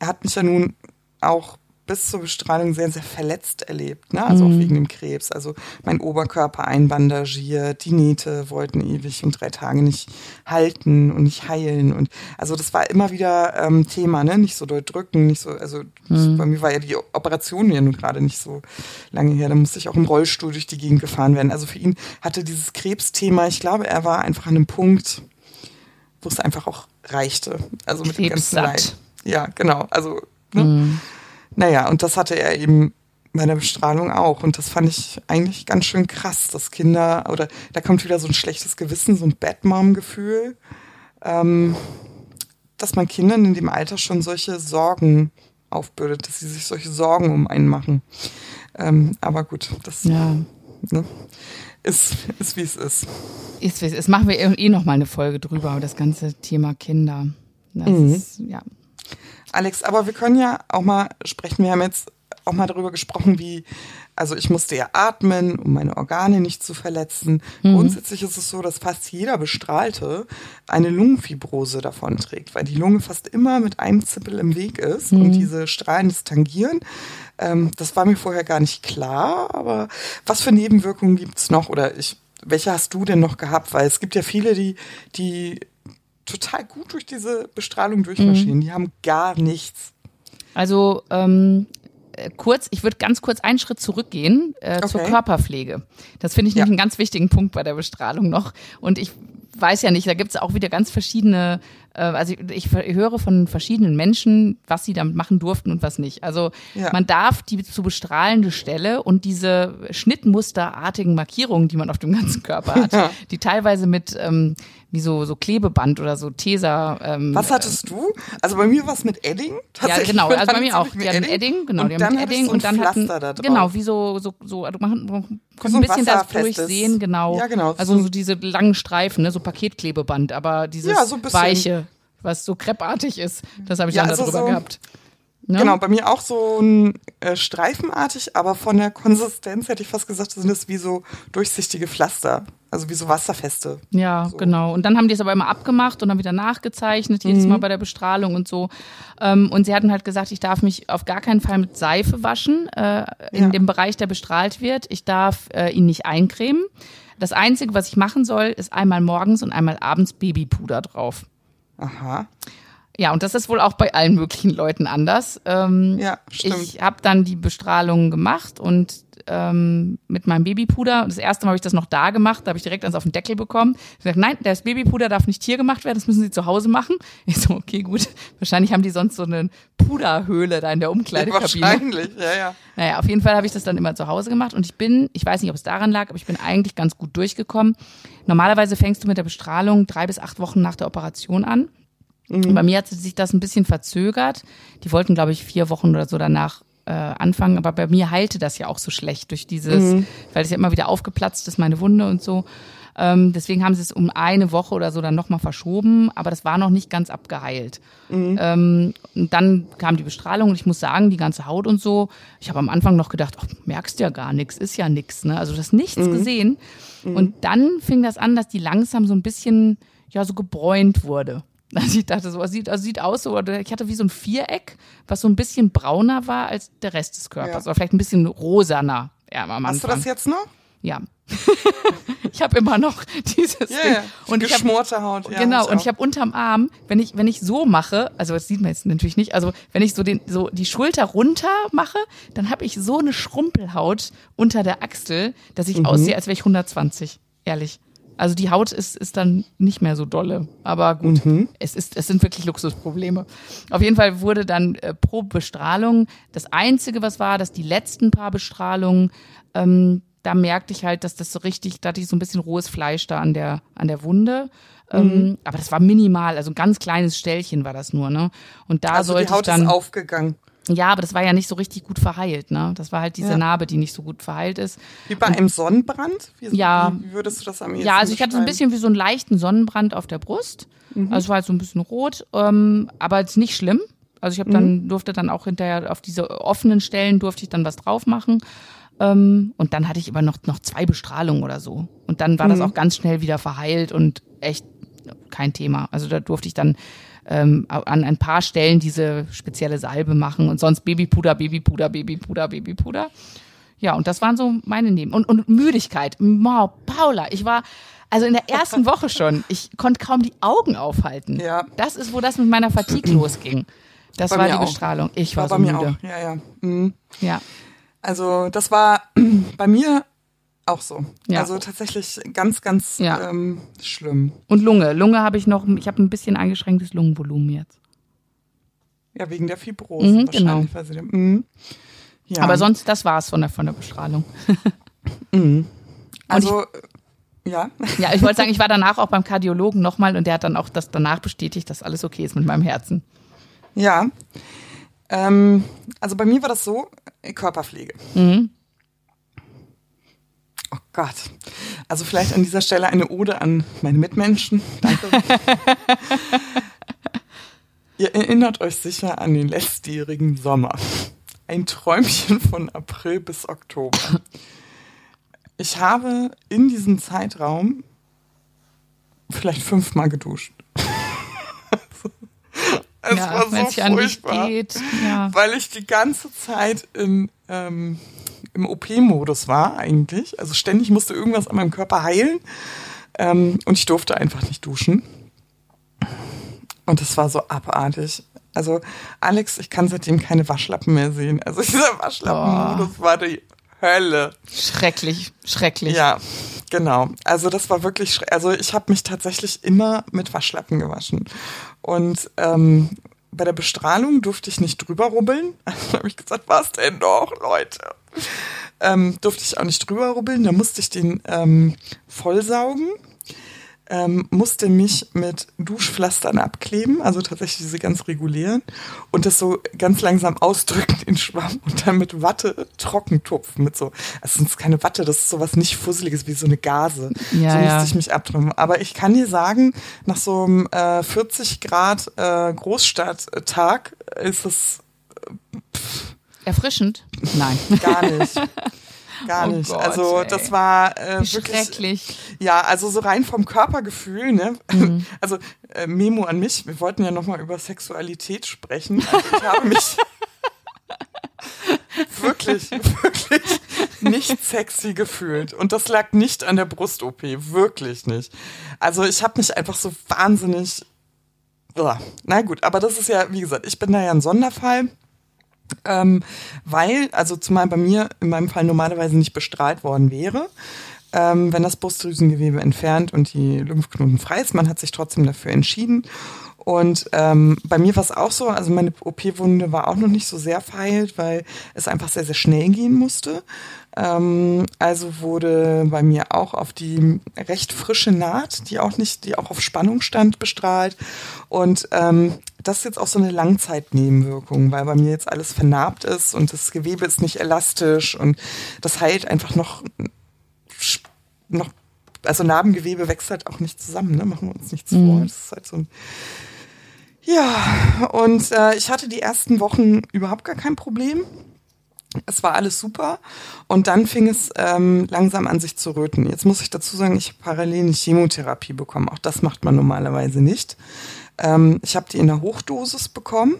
er hat mich ja nun auch bis zur Bestrahlung sehr, sehr verletzt erlebt, ne? Also auch wegen dem Krebs. Also mein Oberkörper einbandagiert, die Nähte wollten ewig und drei Tage nicht halten und nicht heilen. Und also das war immer wieder ähm, Thema, ne? Nicht so doll drücken, nicht so, also bei mir war ja die Operation ja nun gerade nicht so lange her. Da musste ich auch im Rollstuhl durch die Gegend gefahren werden. Also für ihn hatte dieses Krebsthema, ich glaube, er war einfach an einem Punkt, wo es einfach auch reichte. Also mit dem ganzen Krebssatt. Leid. Ja, genau. Also, ne? Naja, und das hatte er eben bei der Bestrahlung auch. Und das fand ich eigentlich ganz schön krass, dass Kinder, oder da kommt wieder so ein schlechtes Gewissen, so ein Bad-Mom-Gefühl, ähm, dass man Kindern in dem Alter schon solche Sorgen aufbürdet, dass sie sich solche Sorgen um einen machen. Ähm, aber gut, das Ja. ne, ist, ist wie es ist. Ist, ist, machen wir eh noch mal eine Folge drüber, über das ganze Thema Kinder. Das Mhm. ist, ja. Alex, aber wir können ja auch mal sprechen. Wir haben jetzt auch mal darüber gesprochen, wie, also ich musste ja atmen, um meine Organe nicht zu verletzen. Grundsätzlich ist es so, dass fast jeder Bestrahlte eine Lungenfibrose davon trägt, weil die Lunge fast immer mit einem Zippel im Weg ist und diese Strahlen das tangieren. Ähm, das war mir vorher gar nicht klar, aber was für Nebenwirkungen gibt's noch? Oder ich, welche hast du denn noch gehabt? Weil es gibt ja viele, die, die total gut durch diese Bestrahlung durchmarschieren. Die haben gar nichts. Also ähm, äh, kurz, ich würde ganz kurz einen Schritt zurückgehen äh, zur Okay. Körperpflege. Das finde ich Ja. nämlich einen ganz wichtigen Punkt bei der Bestrahlung noch. Und ich weiß ja nicht, da gibt es auch wieder ganz verschiedene, äh, also ich, ich höre von verschiedenen Menschen, was sie damit machen durften und was nicht. Also Ja. man darf die zu bestrahlende Stelle und diese schnittmusterartigen Markierungen, die man auf dem ganzen Körper hat, Ja. die teilweise mit ähm, wie so, so Klebeband oder so Tesa. Ähm, Was hattest du? Also bei mir war es mit Edding. ja, Tatsächlich genau. mit Also bei mir auch. Die hatten Edding, genau. und die haben Edding so und dann hatten, Pflaster da drauf. genau, wie so, so, so, also man, konnte so ein bisschen das durchsehen, genau. Ja, genau. Also So- diese langen Streifen, ne, so Paketklebeband, aber dieses Ja, so weiche, was so kreppartig ist, das habe ich Ja, dann also darüber so- gehabt. Ne? Genau, bei mir auch so ein äh, streifenartig, aber von der Konsistenz hätte ich fast gesagt, sind das wie so durchsichtige Pflaster. Also wie so wasserfeste. Ja, So. genau. Und dann haben die es aber immer abgemacht und dann wieder nachgezeichnet, jedes Mhm. Mal bei der Bestrahlung und so. Ähm, und sie hatten halt gesagt, ich darf mich auf gar keinen Fall mit Seife waschen äh, in Ja. dem Bereich, der bestrahlt wird. Ich darf äh, ihn nicht eincremen. Das Einzige, was ich machen soll, ist einmal morgens und einmal abends Babypuder drauf. Aha. Ja, und das ist wohl auch bei allen möglichen Leuten anders. Ähm, Ja, stimmt. ich habe dann die Bestrahlung gemacht und ähm, mit meinem Babypuder, das erste Mal habe ich das noch da gemacht, da habe ich direkt eins auf den Deckel bekommen. Ich gesagt, nein, das Babypuder darf nicht hier gemacht werden, das müssen Sie zu Hause machen. Ich so, okay, gut. Wahrscheinlich haben die sonst so eine Puderhöhle da in der Umkleidekabine. Wahrscheinlich, ja, ja. Naja, auf jeden Fall habe ich das dann immer zu Hause gemacht und ich bin, ich weiß nicht, ob es daran lag, aber ich bin eigentlich ganz gut durchgekommen. Normalerweise fängst du mit der Bestrahlung drei bis acht Wochen nach der Operation an. Und bei mir hat sich das ein bisschen verzögert. Die wollten, glaube ich, vier Wochen oder so danach äh, Anfang, aber bei mir heilte das ja auch so schlecht durch dieses, mhm. weil es ja immer wieder aufgeplatzt ist, meine Wunde und so. Ähm, deswegen haben sie es um eine Woche oder so dann nochmal verschoben, aber das war noch nicht ganz abgeheilt. Mhm. Ähm, und dann kam die Bestrahlung und ich muss sagen, die ganze Haut und so, ich habe am Anfang noch gedacht, ach, merkst ja gar nichts, ist ja nichts, ne? Also du hast nichts mhm. gesehen. Mhm. Und dann fing das an, dass die langsam so ein bisschen, ja, so gebräunt wurde. Also ich dachte so, es sieht, also sieht aus so, oder ich hatte wie so ein Viereck, was so ein bisschen brauner war als der Rest des Körpers. Ja. Oder vielleicht ein bisschen rosaner. Ja, am Hast du das jetzt noch? Ja. ich habe immer noch dieses yeah, Ding. Und geschmorte hab, Haut. Ja, genau, und ich habe unterm Arm, wenn ich, wenn ich so mache, also das sieht man jetzt natürlich nicht, also wenn ich so, den, so die Schulter runter mache, dann habe ich so eine Schrumpelhaut unter der Achsel, dass ich mhm. aussehe, als wäre ich 120. Ehrlich. Also die Haut ist, ist dann nicht mehr so dolle. Aber gut, mhm. es, ist, es sind wirklich Luxusprobleme. Auf jeden Fall wurde dann äh, pro Bestrahlung, das Einzige, was war, dass die letzten paar Bestrahlungen, ähm, da merkte ich halt, dass das so richtig, da hatte ich so ein bisschen rohes Fleisch da an der, an der Wunde. Ähm, mhm. Aber das war minimal, also ein ganz kleines Stellchen war das nur, ne? Und da also sollte die Haut ich dann, ist aufgegangen. Ja, aber das war ja nicht so richtig gut verheilt, ne? Das war halt diese ja. Narbe, die nicht so gut verheilt ist. Wie bei einem Sonnenbrand? Wie, ja. Wie würdest du das am ehesten Ja, also ich hatte so ein bisschen wie so einen leichten Sonnenbrand auf der Brust. Mhm. Also es war halt so ein bisschen rot, ähm, aber jetzt nicht schlimm. Also ich habe dann, mhm. durfte dann auch hinterher auf diese offenen Stellen durfte ich dann was drauf machen. Ähm, und dann hatte ich aber noch, noch zwei Bestrahlungen oder so. Und dann war mhm. das auch ganz schnell wieder verheilt und echt kein Thema. Also da durfte ich dann ähm, an ein paar Stellen diese spezielle Salbe machen und sonst Babypuder, Babypuder, Babypuder, Babypuder. Ja, und das waren so meine Neben. Und, und Müdigkeit. Wow, Paula, ich war, also in der ersten Woche schon, ich konnte kaum die Augen aufhalten. Ja. Das ist, wo das mit meiner Fatigue losging. Das bei war die auch. Bestrahlung. Ich war, war so bei müde. Mir auch. Ja, ja. Mhm. Ja. Also das war bei mir auch so. Ja. Also tatsächlich ganz, ganz ja. ähm, schlimm. Und Lunge. Lunge habe ich noch, ich habe ein bisschen eingeschränktes Lungenvolumen jetzt. Ja, wegen der Fibrose mhm, genau. Mhm. Ja. Aber sonst, das war's von der, von der Bestrahlung. mhm. Also, ich, ja. Ja, ich wollte sagen, ich war danach auch beim Kardiologen nochmal und der hat dann auch das danach bestätigt, dass alles okay ist mit meinem Herzen. Ja. Ähm, also bei mir war das so, Körperpflege. Mhm. Gott. Also vielleicht an dieser Stelle eine Ode an meine Mitmenschen. Danke. Ihr erinnert euch sicher an den letztjährigen Sommer. Ein Träumchen von April bis Oktober. Ich habe in diesem Zeitraum vielleicht fünfmal geduscht. es ja, war so furchtbar, ja. weil ich die ganze Zeit in ähm, im OP-Modus war eigentlich. Also ständig musste irgendwas an meinem Körper heilen. Ähm, und ich durfte einfach nicht duschen. Und das war so abartig. Also, Alex, ich kann seitdem keine Waschlappen mehr sehen. Also, dieser Waschlappenmodus oh. war die Hölle. Schrecklich, schrecklich. Ja, genau. Also, das war wirklich, schrecklich. also ich habe mich tatsächlich immer mit Waschlappen gewaschen. Und ähm, bei der Bestrahlung durfte ich nicht drüber rubbeln. Also habe ich gesagt, was denn doch, Leute? Ähm, durfte ich auch nicht drüber rubbeln. Da musste ich den ähm, vollsaugen ähm, musste mich mit Duschpflastern abkleben, also tatsächlich diese ganz regulären, und das so ganz langsam ausdrücken in Schwamm und dann mit Watte trocken tupfen. Mit so, also ist keine Watte, das ist sowas nicht Fusseliges wie so eine Gase. Ja, so musste ja. ich mich abtrimmen. Aber ich kann dir sagen, nach so einem äh, 40 Grad äh, Großstadttag ist es äh, erfrischend. Nein. Gar nicht. Gar oh nicht. Gott, also ey. das war äh, wirklich. Schrecklich. Ja, also so rein vom Körpergefühl, ne? Mhm. Also äh, Memo an mich, wir wollten ja nochmal über Sexualität sprechen. Also ich habe mich wirklich, wirklich nicht sexy gefühlt. Und das lag nicht an der Brust-OP, wirklich nicht. Also ich habe mich einfach so wahnsinnig. Na gut, aber das ist ja, wie gesagt, ich bin da ja ein Sonderfall. Ähm, weil, also zumal bei mir in meinem Fall normalerweise nicht bestrahlt worden wäre, ähm, wenn das Brustdrüsengewebe entfernt und die Lymphknoten frei ist. Man hat sich trotzdem dafür entschieden. Und ähm, bei mir war es auch so, also meine OP-Wunde war auch noch nicht so sehr verheilt, weil es einfach sehr, sehr schnell gehen musste. Ähm, also wurde bei mir auch auf die recht frische Naht, die auch nicht, die auch auf Spannung stand, bestrahlt. Und ähm, das ist jetzt auch so eine Langzeitnebenwirkung, weil bei mir jetzt alles vernarbt ist und das Gewebe ist nicht elastisch und das heilt einfach noch, noch also Narbengewebe wächst halt auch nicht zusammen, ne? machen wir uns nichts mhm. vor. Das ist halt so ein ja, und äh, ich hatte die ersten Wochen überhaupt gar kein Problem. Es war alles super und dann fing es ähm, langsam an sich zu röten. Jetzt muss ich dazu sagen, ich habe parallel eine Chemotherapie bekommen. Auch das macht man normalerweise nicht. Ähm, ich habe die in der Hochdosis bekommen,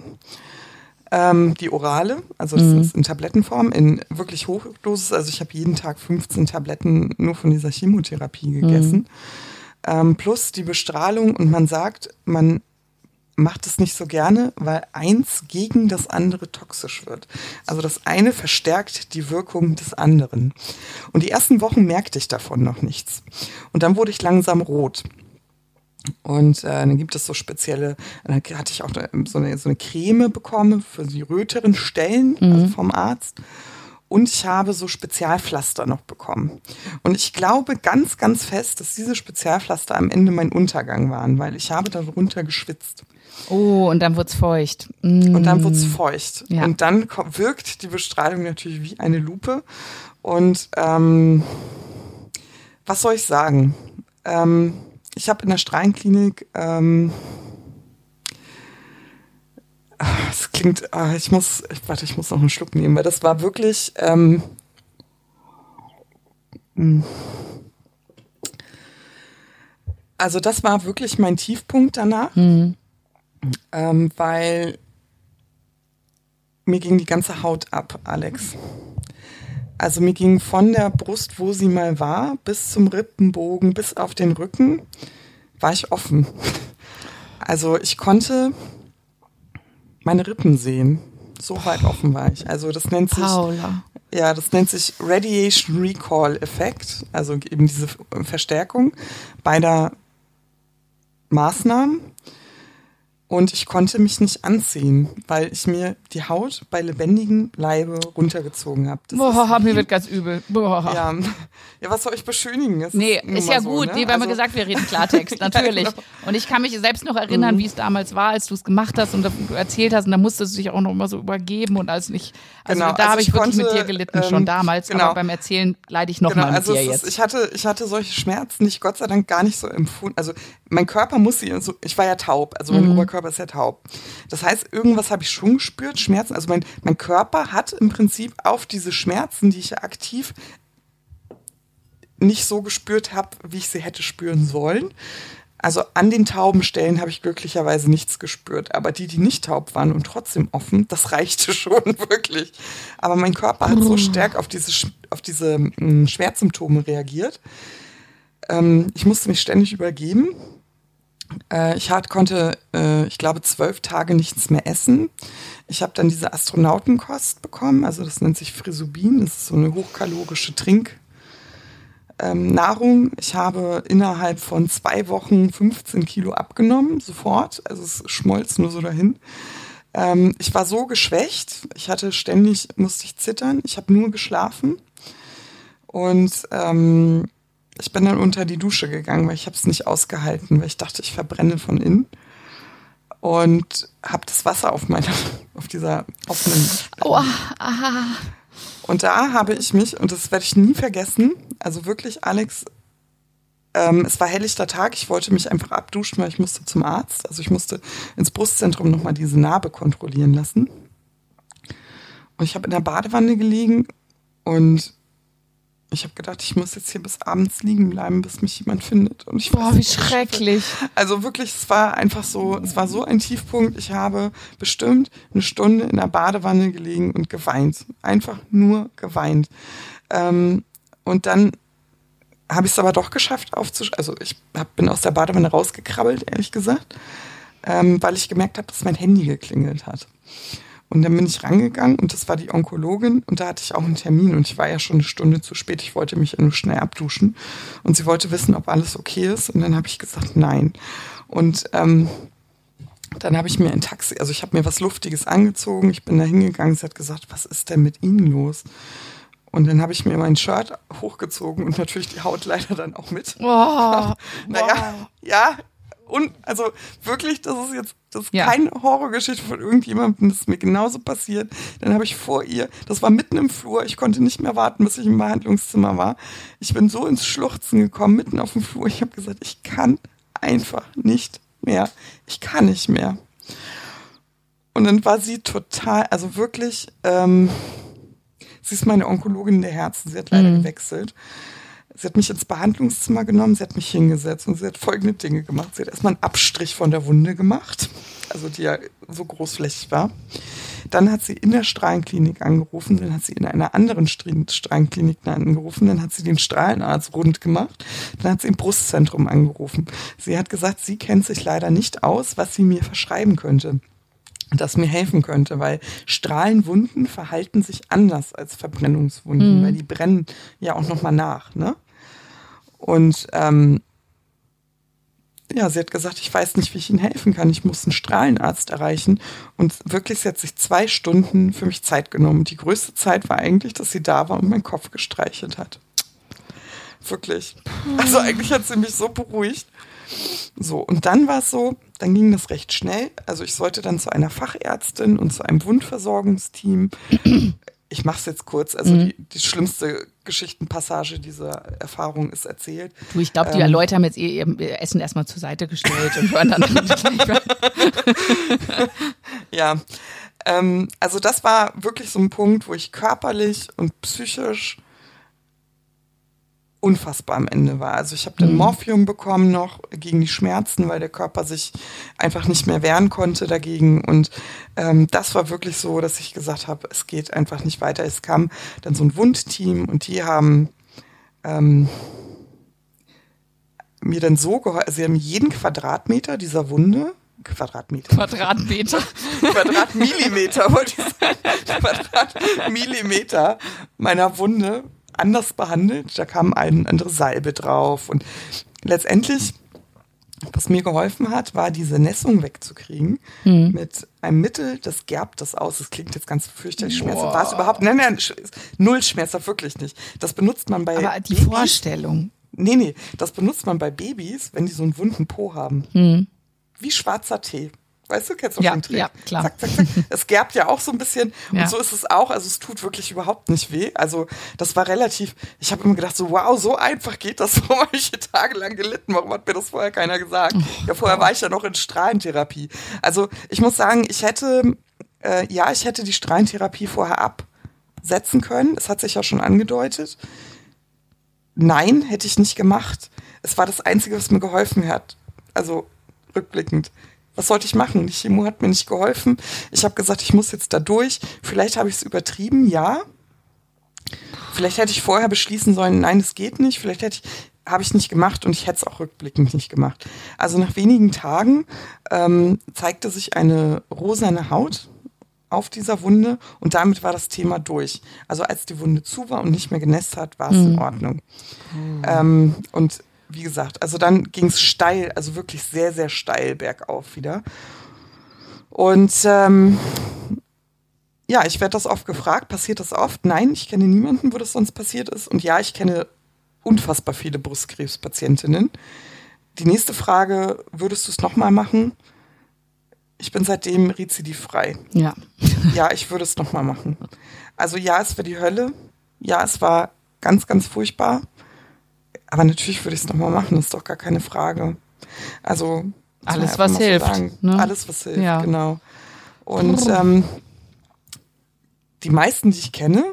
ähm, die orale, also das mhm. ist in Tablettenform, in wirklich Hochdosis. Also ich habe jeden Tag 15 Tabletten nur von dieser Chemotherapie gegessen. Mhm. Ähm, plus die Bestrahlung und man sagt, man macht es nicht so gerne, weil eins gegen das andere toxisch wird. Also das eine verstärkt die Wirkung des anderen. Und die ersten Wochen merkte ich davon noch nichts. Und dann wurde ich langsam rot. Und äh, dann gibt es so spezielle, dann hatte ich auch so eine, so eine Creme bekommen für die röteren Stellen mhm. also vom Arzt. Und ich habe so Spezialpflaster noch bekommen. Und ich glaube ganz, ganz fest, dass diese Spezialpflaster am Ende mein Untergang waren, weil ich habe darunter geschwitzt. Oh, und dann wird's feucht. Mm. Und dann wird's feucht. Ja. Und dann wirkt die Bestrahlung natürlich wie eine Lupe. Und ähm, was soll ich sagen? Ähm, ich habe in der Strahlenklinik ähm, es klingt, ah, ich muss, warte, ich muss noch einen Schluck nehmen, weil das war wirklich, ähm, hm. also das war wirklich mein Tiefpunkt danach. Mhm ähm, weil mir ging die ganze Haut ab, Alex. Also mir ging von der Brust, wo sie mal war, bis zum Rippenbogen, bis auf den Rücken, war ich offen. Also ich konnte meine Rippen sehen. So weit offen war ich. Also das nennt sich Paula. ja, das nennt sich Radiation Recall Effekt, also eben diese Verstärkung beider Maßnahmen. Und ich konnte mich nicht anziehen, weil ich mir die Haut bei lebendigem Leibe runtergezogen habe. Boah, mir wird ganz übel. Boah. Ja. ja, was soll ich beschönigen? Das nee, ist, ist ja so, gut. Ne? Nee, wir also, haben gesagt, wir reden Klartext, natürlich. ja, genau. Und ich kann mich selbst noch erinnern, mhm. wie es damals war, als du es gemacht hast und du erzählt hast und da musstest du dich auch noch mal so übergeben und alles nicht. Also genau, da also habe ich, ich wirklich mit dir gelitten, ähm, schon damals, genau. aber beim Erzählen leide ich noch genau, mal mit also dir jetzt. Ist, ich hatte, ich hatte solche Schmerzen nicht, Gott sei Dank, gar nicht so empfunden. Also mein Körper muss sie, also ich war ja taub, also mein mhm. Oberkörper ist ja taub. Das heißt, irgendwas habe ich schon gespürt, Schmerzen. Also mein, mein Körper hat im Prinzip auf diese Schmerzen, die ich ja aktiv nicht so gespürt habe, wie ich sie hätte spüren sollen. Also an den tauben Stellen habe ich glücklicherweise nichts gespürt. Aber die, die nicht taub waren und trotzdem offen, das reichte schon wirklich. Aber mein Körper hat so oh. stark auf diese, auf diese hm, Schmerzsymptome reagiert. Ähm, ich musste mich ständig übergeben. Äh, ich hat, konnte, äh, ich glaube, zwölf Tage nichts mehr essen. Ich habe dann diese Astronautenkost bekommen, also das nennt sich Frisubin, das ist so eine hochkalorische Trinknahrung. Ähm, ich habe innerhalb von zwei Wochen 15 Kilo abgenommen, sofort. Also es schmolz nur so dahin. Ähm, ich war so geschwächt, ich hatte ständig, musste ich zittern, ich habe nur geschlafen. Und ähm, ich bin dann unter die Dusche gegangen, weil ich habe es nicht ausgehalten, weil ich dachte, ich verbrenne von innen. Und habe das Wasser auf meiner, auf dieser offenen. Oh, aha. Und da habe ich mich, und das werde ich nie vergessen, also wirklich, Alex, ähm, es war helllichter Tag, ich wollte mich einfach abduschen, weil ich musste zum Arzt. Also ich musste ins Brustzentrum nochmal diese Narbe kontrollieren lassen. Und ich habe in der Badewanne gelegen und ich habe gedacht, ich muss jetzt hier bis abends liegen bleiben, bis mich jemand findet. Und ich Boah, wie schrecklich. Also wirklich, es war einfach so, es war so ein Tiefpunkt. Ich habe bestimmt eine Stunde in der Badewanne gelegen und geweint. Einfach nur geweint. Ähm, und dann habe ich es aber doch geschafft aufzusch... Also ich hab, bin aus der Badewanne rausgekrabbelt, ehrlich gesagt, ähm, weil ich gemerkt habe, dass mein Handy geklingelt hat. Und dann bin ich rangegangen und das war die Onkologin und da hatte ich auch einen Termin und ich war ja schon eine Stunde zu spät. Ich wollte mich ja nur schnell abduschen und sie wollte wissen, ob alles okay ist und dann habe ich gesagt, nein. Und ähm, dann habe ich mir ein Taxi, also ich habe mir was Luftiges angezogen, ich bin da hingegangen, sie hat gesagt, was ist denn mit Ihnen los? Und dann habe ich mir mein Shirt hochgezogen und natürlich die Haut leider dann auch mit. Oh, naja, wow. ja, und also wirklich, das ist jetzt Das ist ja. keine Horrorgeschichte von irgendjemandem, das ist mir genauso passiert. Dann habe ich vor ihr, das war mitten im Flur, ich konnte nicht mehr warten, bis ich im Behandlungszimmer war. Ich bin so ins Schluchzen gekommen, mitten auf dem Flur. Ich habe gesagt, ich kann einfach nicht mehr. Ich kann nicht mehr. Und dann war sie total, also wirklich, ähm, sie ist meine Onkologin der Herzen, sie hat leider mhm. gewechselt. Sie hat mich ins Behandlungszimmer genommen, sie hat mich hingesetzt und sie hat folgende Dinge gemacht. Sie hat erstmal einen Abstrich von der Wunde gemacht, also die ja so großflächig war. Dann hat sie in der Strahlenklinik angerufen, dann hat sie in einer anderen Strahlenklinik angerufen, dann hat sie den Strahlenarzt rund gemacht, dann hat sie im Brustzentrum angerufen. Sie hat gesagt, sie kennt sich leider nicht aus, was sie mir verschreiben könnte das mir helfen könnte, weil Strahlenwunden verhalten sich anders als Verbrennungswunden, mhm. weil die brennen ja auch nochmal nach. Ne? Und ähm, ja, sie hat gesagt, ich weiß nicht, wie ich Ihnen helfen kann. Ich muss einen Strahlenarzt erreichen. Und wirklich, sie hat sich zwei Stunden für mich Zeit genommen. Die größte Zeit war eigentlich, dass sie da war und meinen Kopf gestreichelt hat. Wirklich. Also eigentlich hat sie mich so beruhigt. So, und dann war es so, dann ging das recht schnell. Also ich sollte dann zu einer Fachärztin und zu einem Wundversorgungsteam. Ich mache es jetzt kurz. Also mhm. die, die, schlimmste Geschichtenpassage dieser Erfahrung ist erzählt. Du, ich glaube, die ähm, Leute haben jetzt ihr, ihr Essen erstmal zur Seite gestellt und hören dann. ja, ähm, also das war wirklich so ein Punkt, wo ich körperlich und psychisch unfassbar am Ende war. Also ich habe dann mhm. Morphium bekommen noch gegen die Schmerzen, weil der Körper sich einfach nicht mehr wehren konnte dagegen. Und ähm, das war wirklich so, dass ich gesagt habe, es geht einfach nicht weiter. Es kam dann so ein Wundteam und die haben ähm, mir dann so geholfen, also sie haben jeden Quadratmeter dieser Wunde Quadratmeter. Quadratmeter. Quadratmillimeter, wollte ich sagen. Quadratmillimeter meiner Wunde anders behandelt. Da kam eine andere Salbe drauf. Und letztendlich, was mir geholfen hat, war diese Nässung wegzukriegen mhm. mit einem Mittel, das gerbt das aus. Das klingt jetzt ganz fürchterlich schmerzhaft. War es überhaupt? Nein, nein, null schmerzhaft, wirklich nicht. Das benutzt man bei. Aber die Babys. Vorstellung. Nee, nee, das benutzt man bei Babys, wenn die so einen wunden Po haben. Mhm. Wie schwarzer Tee. Weißt du, kennst du ja, den Trick? Ja, klar. Zack, zack, zack. Es gerbt ja auch so ein bisschen. Ja. Und so ist es auch. Also es tut wirklich überhaupt nicht weh. Also das war relativ, ich habe immer gedacht, so wow, so einfach geht das. So habe ich tagelang gelitten. Warum hat mir das vorher keiner gesagt? Oh, ja, vorher wow. war ich ja noch in Strahlentherapie. Also ich muss sagen, ich hätte, äh, ja, ich hätte die Strahlentherapie vorher absetzen können. Es hat sich ja schon angedeutet. Nein, hätte ich nicht gemacht. Es war das Einzige, was mir geholfen hat. Also rückblickend was sollte ich machen? Die Chemo hat mir nicht geholfen. Ich habe gesagt, ich muss jetzt da durch. Vielleicht habe ich es übertrieben, ja. Vielleicht hätte ich vorher beschließen sollen, nein, es geht nicht. Vielleicht hätte ich, habe ich nicht gemacht und ich hätte es auch rückblickend nicht gemacht. Also nach wenigen Tagen ähm, zeigte sich eine rosane Haut auf dieser Wunde und damit war das Thema durch. Also als die Wunde zu war und nicht mehr genässt hat, war es mhm. in Ordnung. Mhm. Ähm, und wie gesagt, also dann ging es steil, also wirklich sehr, sehr steil bergauf wieder. Und ähm, ja, ich werde das oft gefragt, passiert das oft? Nein, ich kenne niemanden, wo das sonst passiert ist. Und ja, ich kenne unfassbar viele Brustkrebspatientinnen. Die nächste Frage, würdest du es nochmal machen? Ich bin seitdem rezidivfrei. Ja. Ja, ich würde es nochmal machen. Also ja, es war die Hölle. Ja, es war ganz, ganz furchtbar. Aber natürlich würde ich es nochmal machen, ist doch gar keine Frage. Also alles, was hilft. So ne? Alles, was hilft, ja. genau. Und ähm, die meisten, die ich kenne,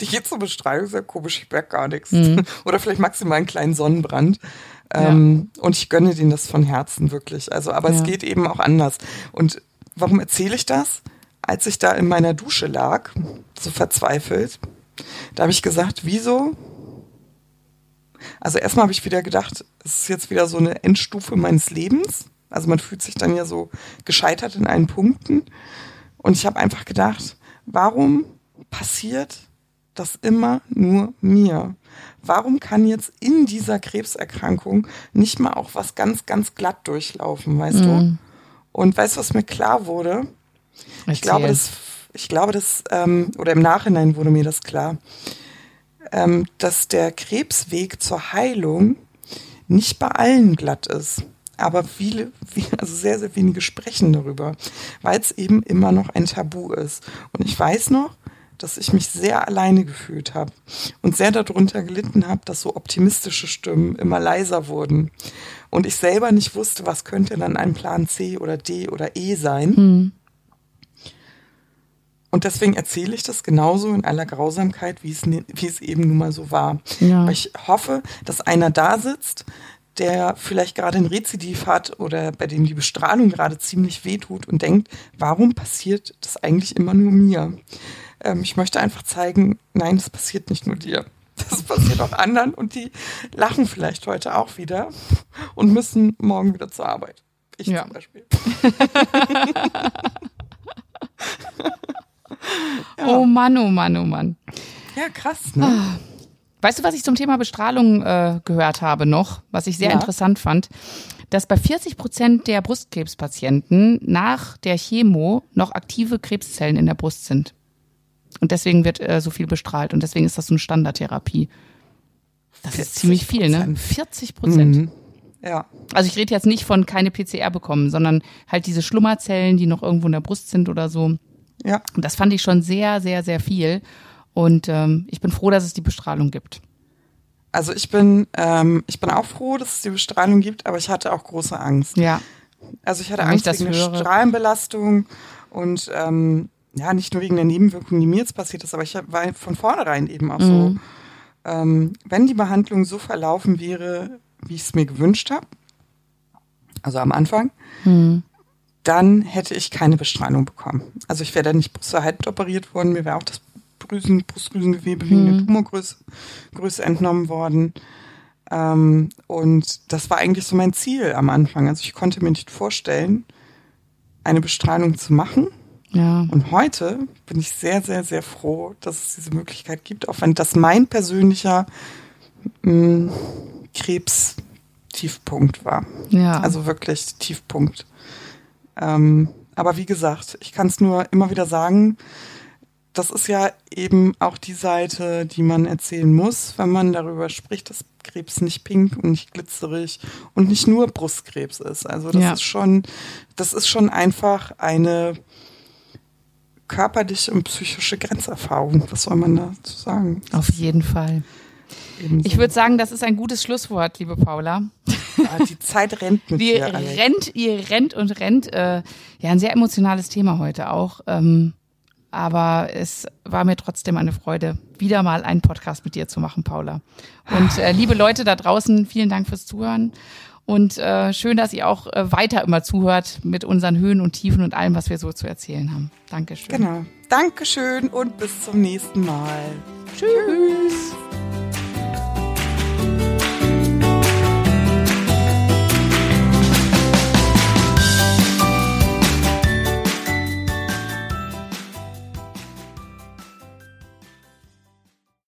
die geht zur Bestrahlung, sehr komisch, ich merke gar nichts. Mhm. Oder vielleicht maximal einen kleinen Sonnenbrand. Ähm, ja. Und ich gönne denen das von Herzen wirklich. Also, aber ja. es geht eben auch anders. Und warum erzähle ich das? Als ich da in meiner Dusche lag, so verzweifelt, da habe ich gesagt, wieso also erstmal habe ich wieder gedacht, es ist jetzt wieder so eine Endstufe meines Lebens. Also man fühlt sich dann ja so gescheitert in allen Punkten. Und ich habe einfach gedacht, warum passiert das immer nur mir? Warum kann jetzt in dieser Krebserkrankung nicht mal auch was ganz, ganz glatt durchlaufen, weißt mm. du? Mhm. Und weißt du, was mir klar wurde? Erzähl. Ich glaube, das, ich glaube, das, ähm, oder im Nachhinein wurde mir das klar ähm, dass der Krebsweg zur Heilung nicht bei allen glatt ist. aber viele, also sehr, sehr wenige sprechen darüber, weil es eben immer noch ein Tabu ist. Und ich weiß noch, dass ich mich sehr alleine gefühlt habe und sehr darunter gelitten habe, dass so optimistische Stimmen immer leiser wurden. Und ich selber nicht wusste, was könnte dann ein Plan C oder D oder E sein. Hm. Und deswegen erzähle ich das genauso in aller Grausamkeit, wie es, wie es eben nun mal so war. Ja. Weil ich hoffe, dass einer da sitzt, der vielleicht gerade ein Rezidiv hat oder bei dem die Bestrahlung gerade ziemlich wehtut und denkt, warum passiert das eigentlich immer nur mir? Ähm, ich möchte einfach zeigen, nein, das passiert nicht nur dir. Das passiert auch anderen und die lachen vielleicht heute auch wieder und müssen morgen wieder zur Arbeit. Ich ja. zum Beispiel. ja. Oh Mann, oh Mann, oh Mann. Ja, krass, ne? Ah. Weißt du, was ich zum Thema Bestrahlung äh, gehört habe noch, was ich sehr ja. interessant fand? Dass bei 40 Prozent der Brustkrebspatienten nach der Chemo noch aktive Krebszellen in der Brust sind. Und deswegen wird äh, so viel bestrahlt und deswegen ist das so eine Standardtherapie. Das ist ziemlich viel, ne? 40 Prozent. Mhm. Ja. Also ich rede jetzt nicht von keine PCR bekommen, sondern halt diese Schlummerzellen, die noch irgendwo in der Brust sind oder so. Ja. Und das fand ich schon sehr, sehr, sehr viel. Und ähm, ich bin froh, dass es die Bestrahlung gibt. Also ich bin, ähm, ich bin auch froh, dass es die Bestrahlung gibt, aber ich hatte auch große Angst. Ja. Also ich hatte Angst ich wegen höre. der Strahlenbelastung und ähm, ja, nicht nur wegen der Nebenwirkungen, die mir jetzt passiert ist, aber ich war von vornherein eben auch mhm. so, ähm, wenn die Behandlung so verlaufen wäre, wie ich es mir gewünscht habe, also am Anfang, mhm. Dann hätte ich keine Bestrahlung bekommen. Also ich wäre dann nicht brusterhaltend operiert worden, mir wäre auch das Brüsen, Brustdrüsengewebe mhm. wegen der Tumorgröße Größe entnommen worden. Ähm, und das war eigentlich so mein Ziel am Anfang. Also ich konnte mir nicht vorstellen, eine Bestrahlung zu machen ja. Und heute bin ich sehr, sehr, sehr froh, dass es diese Möglichkeit gibt, auch wenn das mein persönlicher mm, Krebstiefpunkt war. Ja. Also wirklich Tiefpunkt. Ähm, aber wie gesagt, ich kann es nur immer wieder sagen, das ist ja eben auch die Seite, die man erzählen muss, wenn man darüber spricht, dass Krebs nicht pink und nicht glitzerig und nicht nur Brustkrebs ist. Also das ja. ist schon, das ist schon einfach eine körperliche und psychische Grenzerfahrung. Was soll man dazu sagen? Auf jeden Fall. Ebenso. Ich würde sagen, das ist ein gutes Schlusswort, liebe Paula. Ja, die Zeit rennt mit die dir. rennt, ihr rennt und rennt. Äh, ja, ein sehr emotionales Thema heute auch. Ähm, aber es war mir trotzdem eine Freude, wieder mal einen Podcast mit dir zu machen, Paula. Und äh, liebe Leute da draußen, vielen Dank fürs Zuhören. Und äh, schön, dass ihr auch äh, weiter immer zuhört mit unseren Höhen und Tiefen und allem, was wir so zu erzählen haben. Dankeschön. Genau. Dankeschön und bis zum nächsten Mal. Tschüss.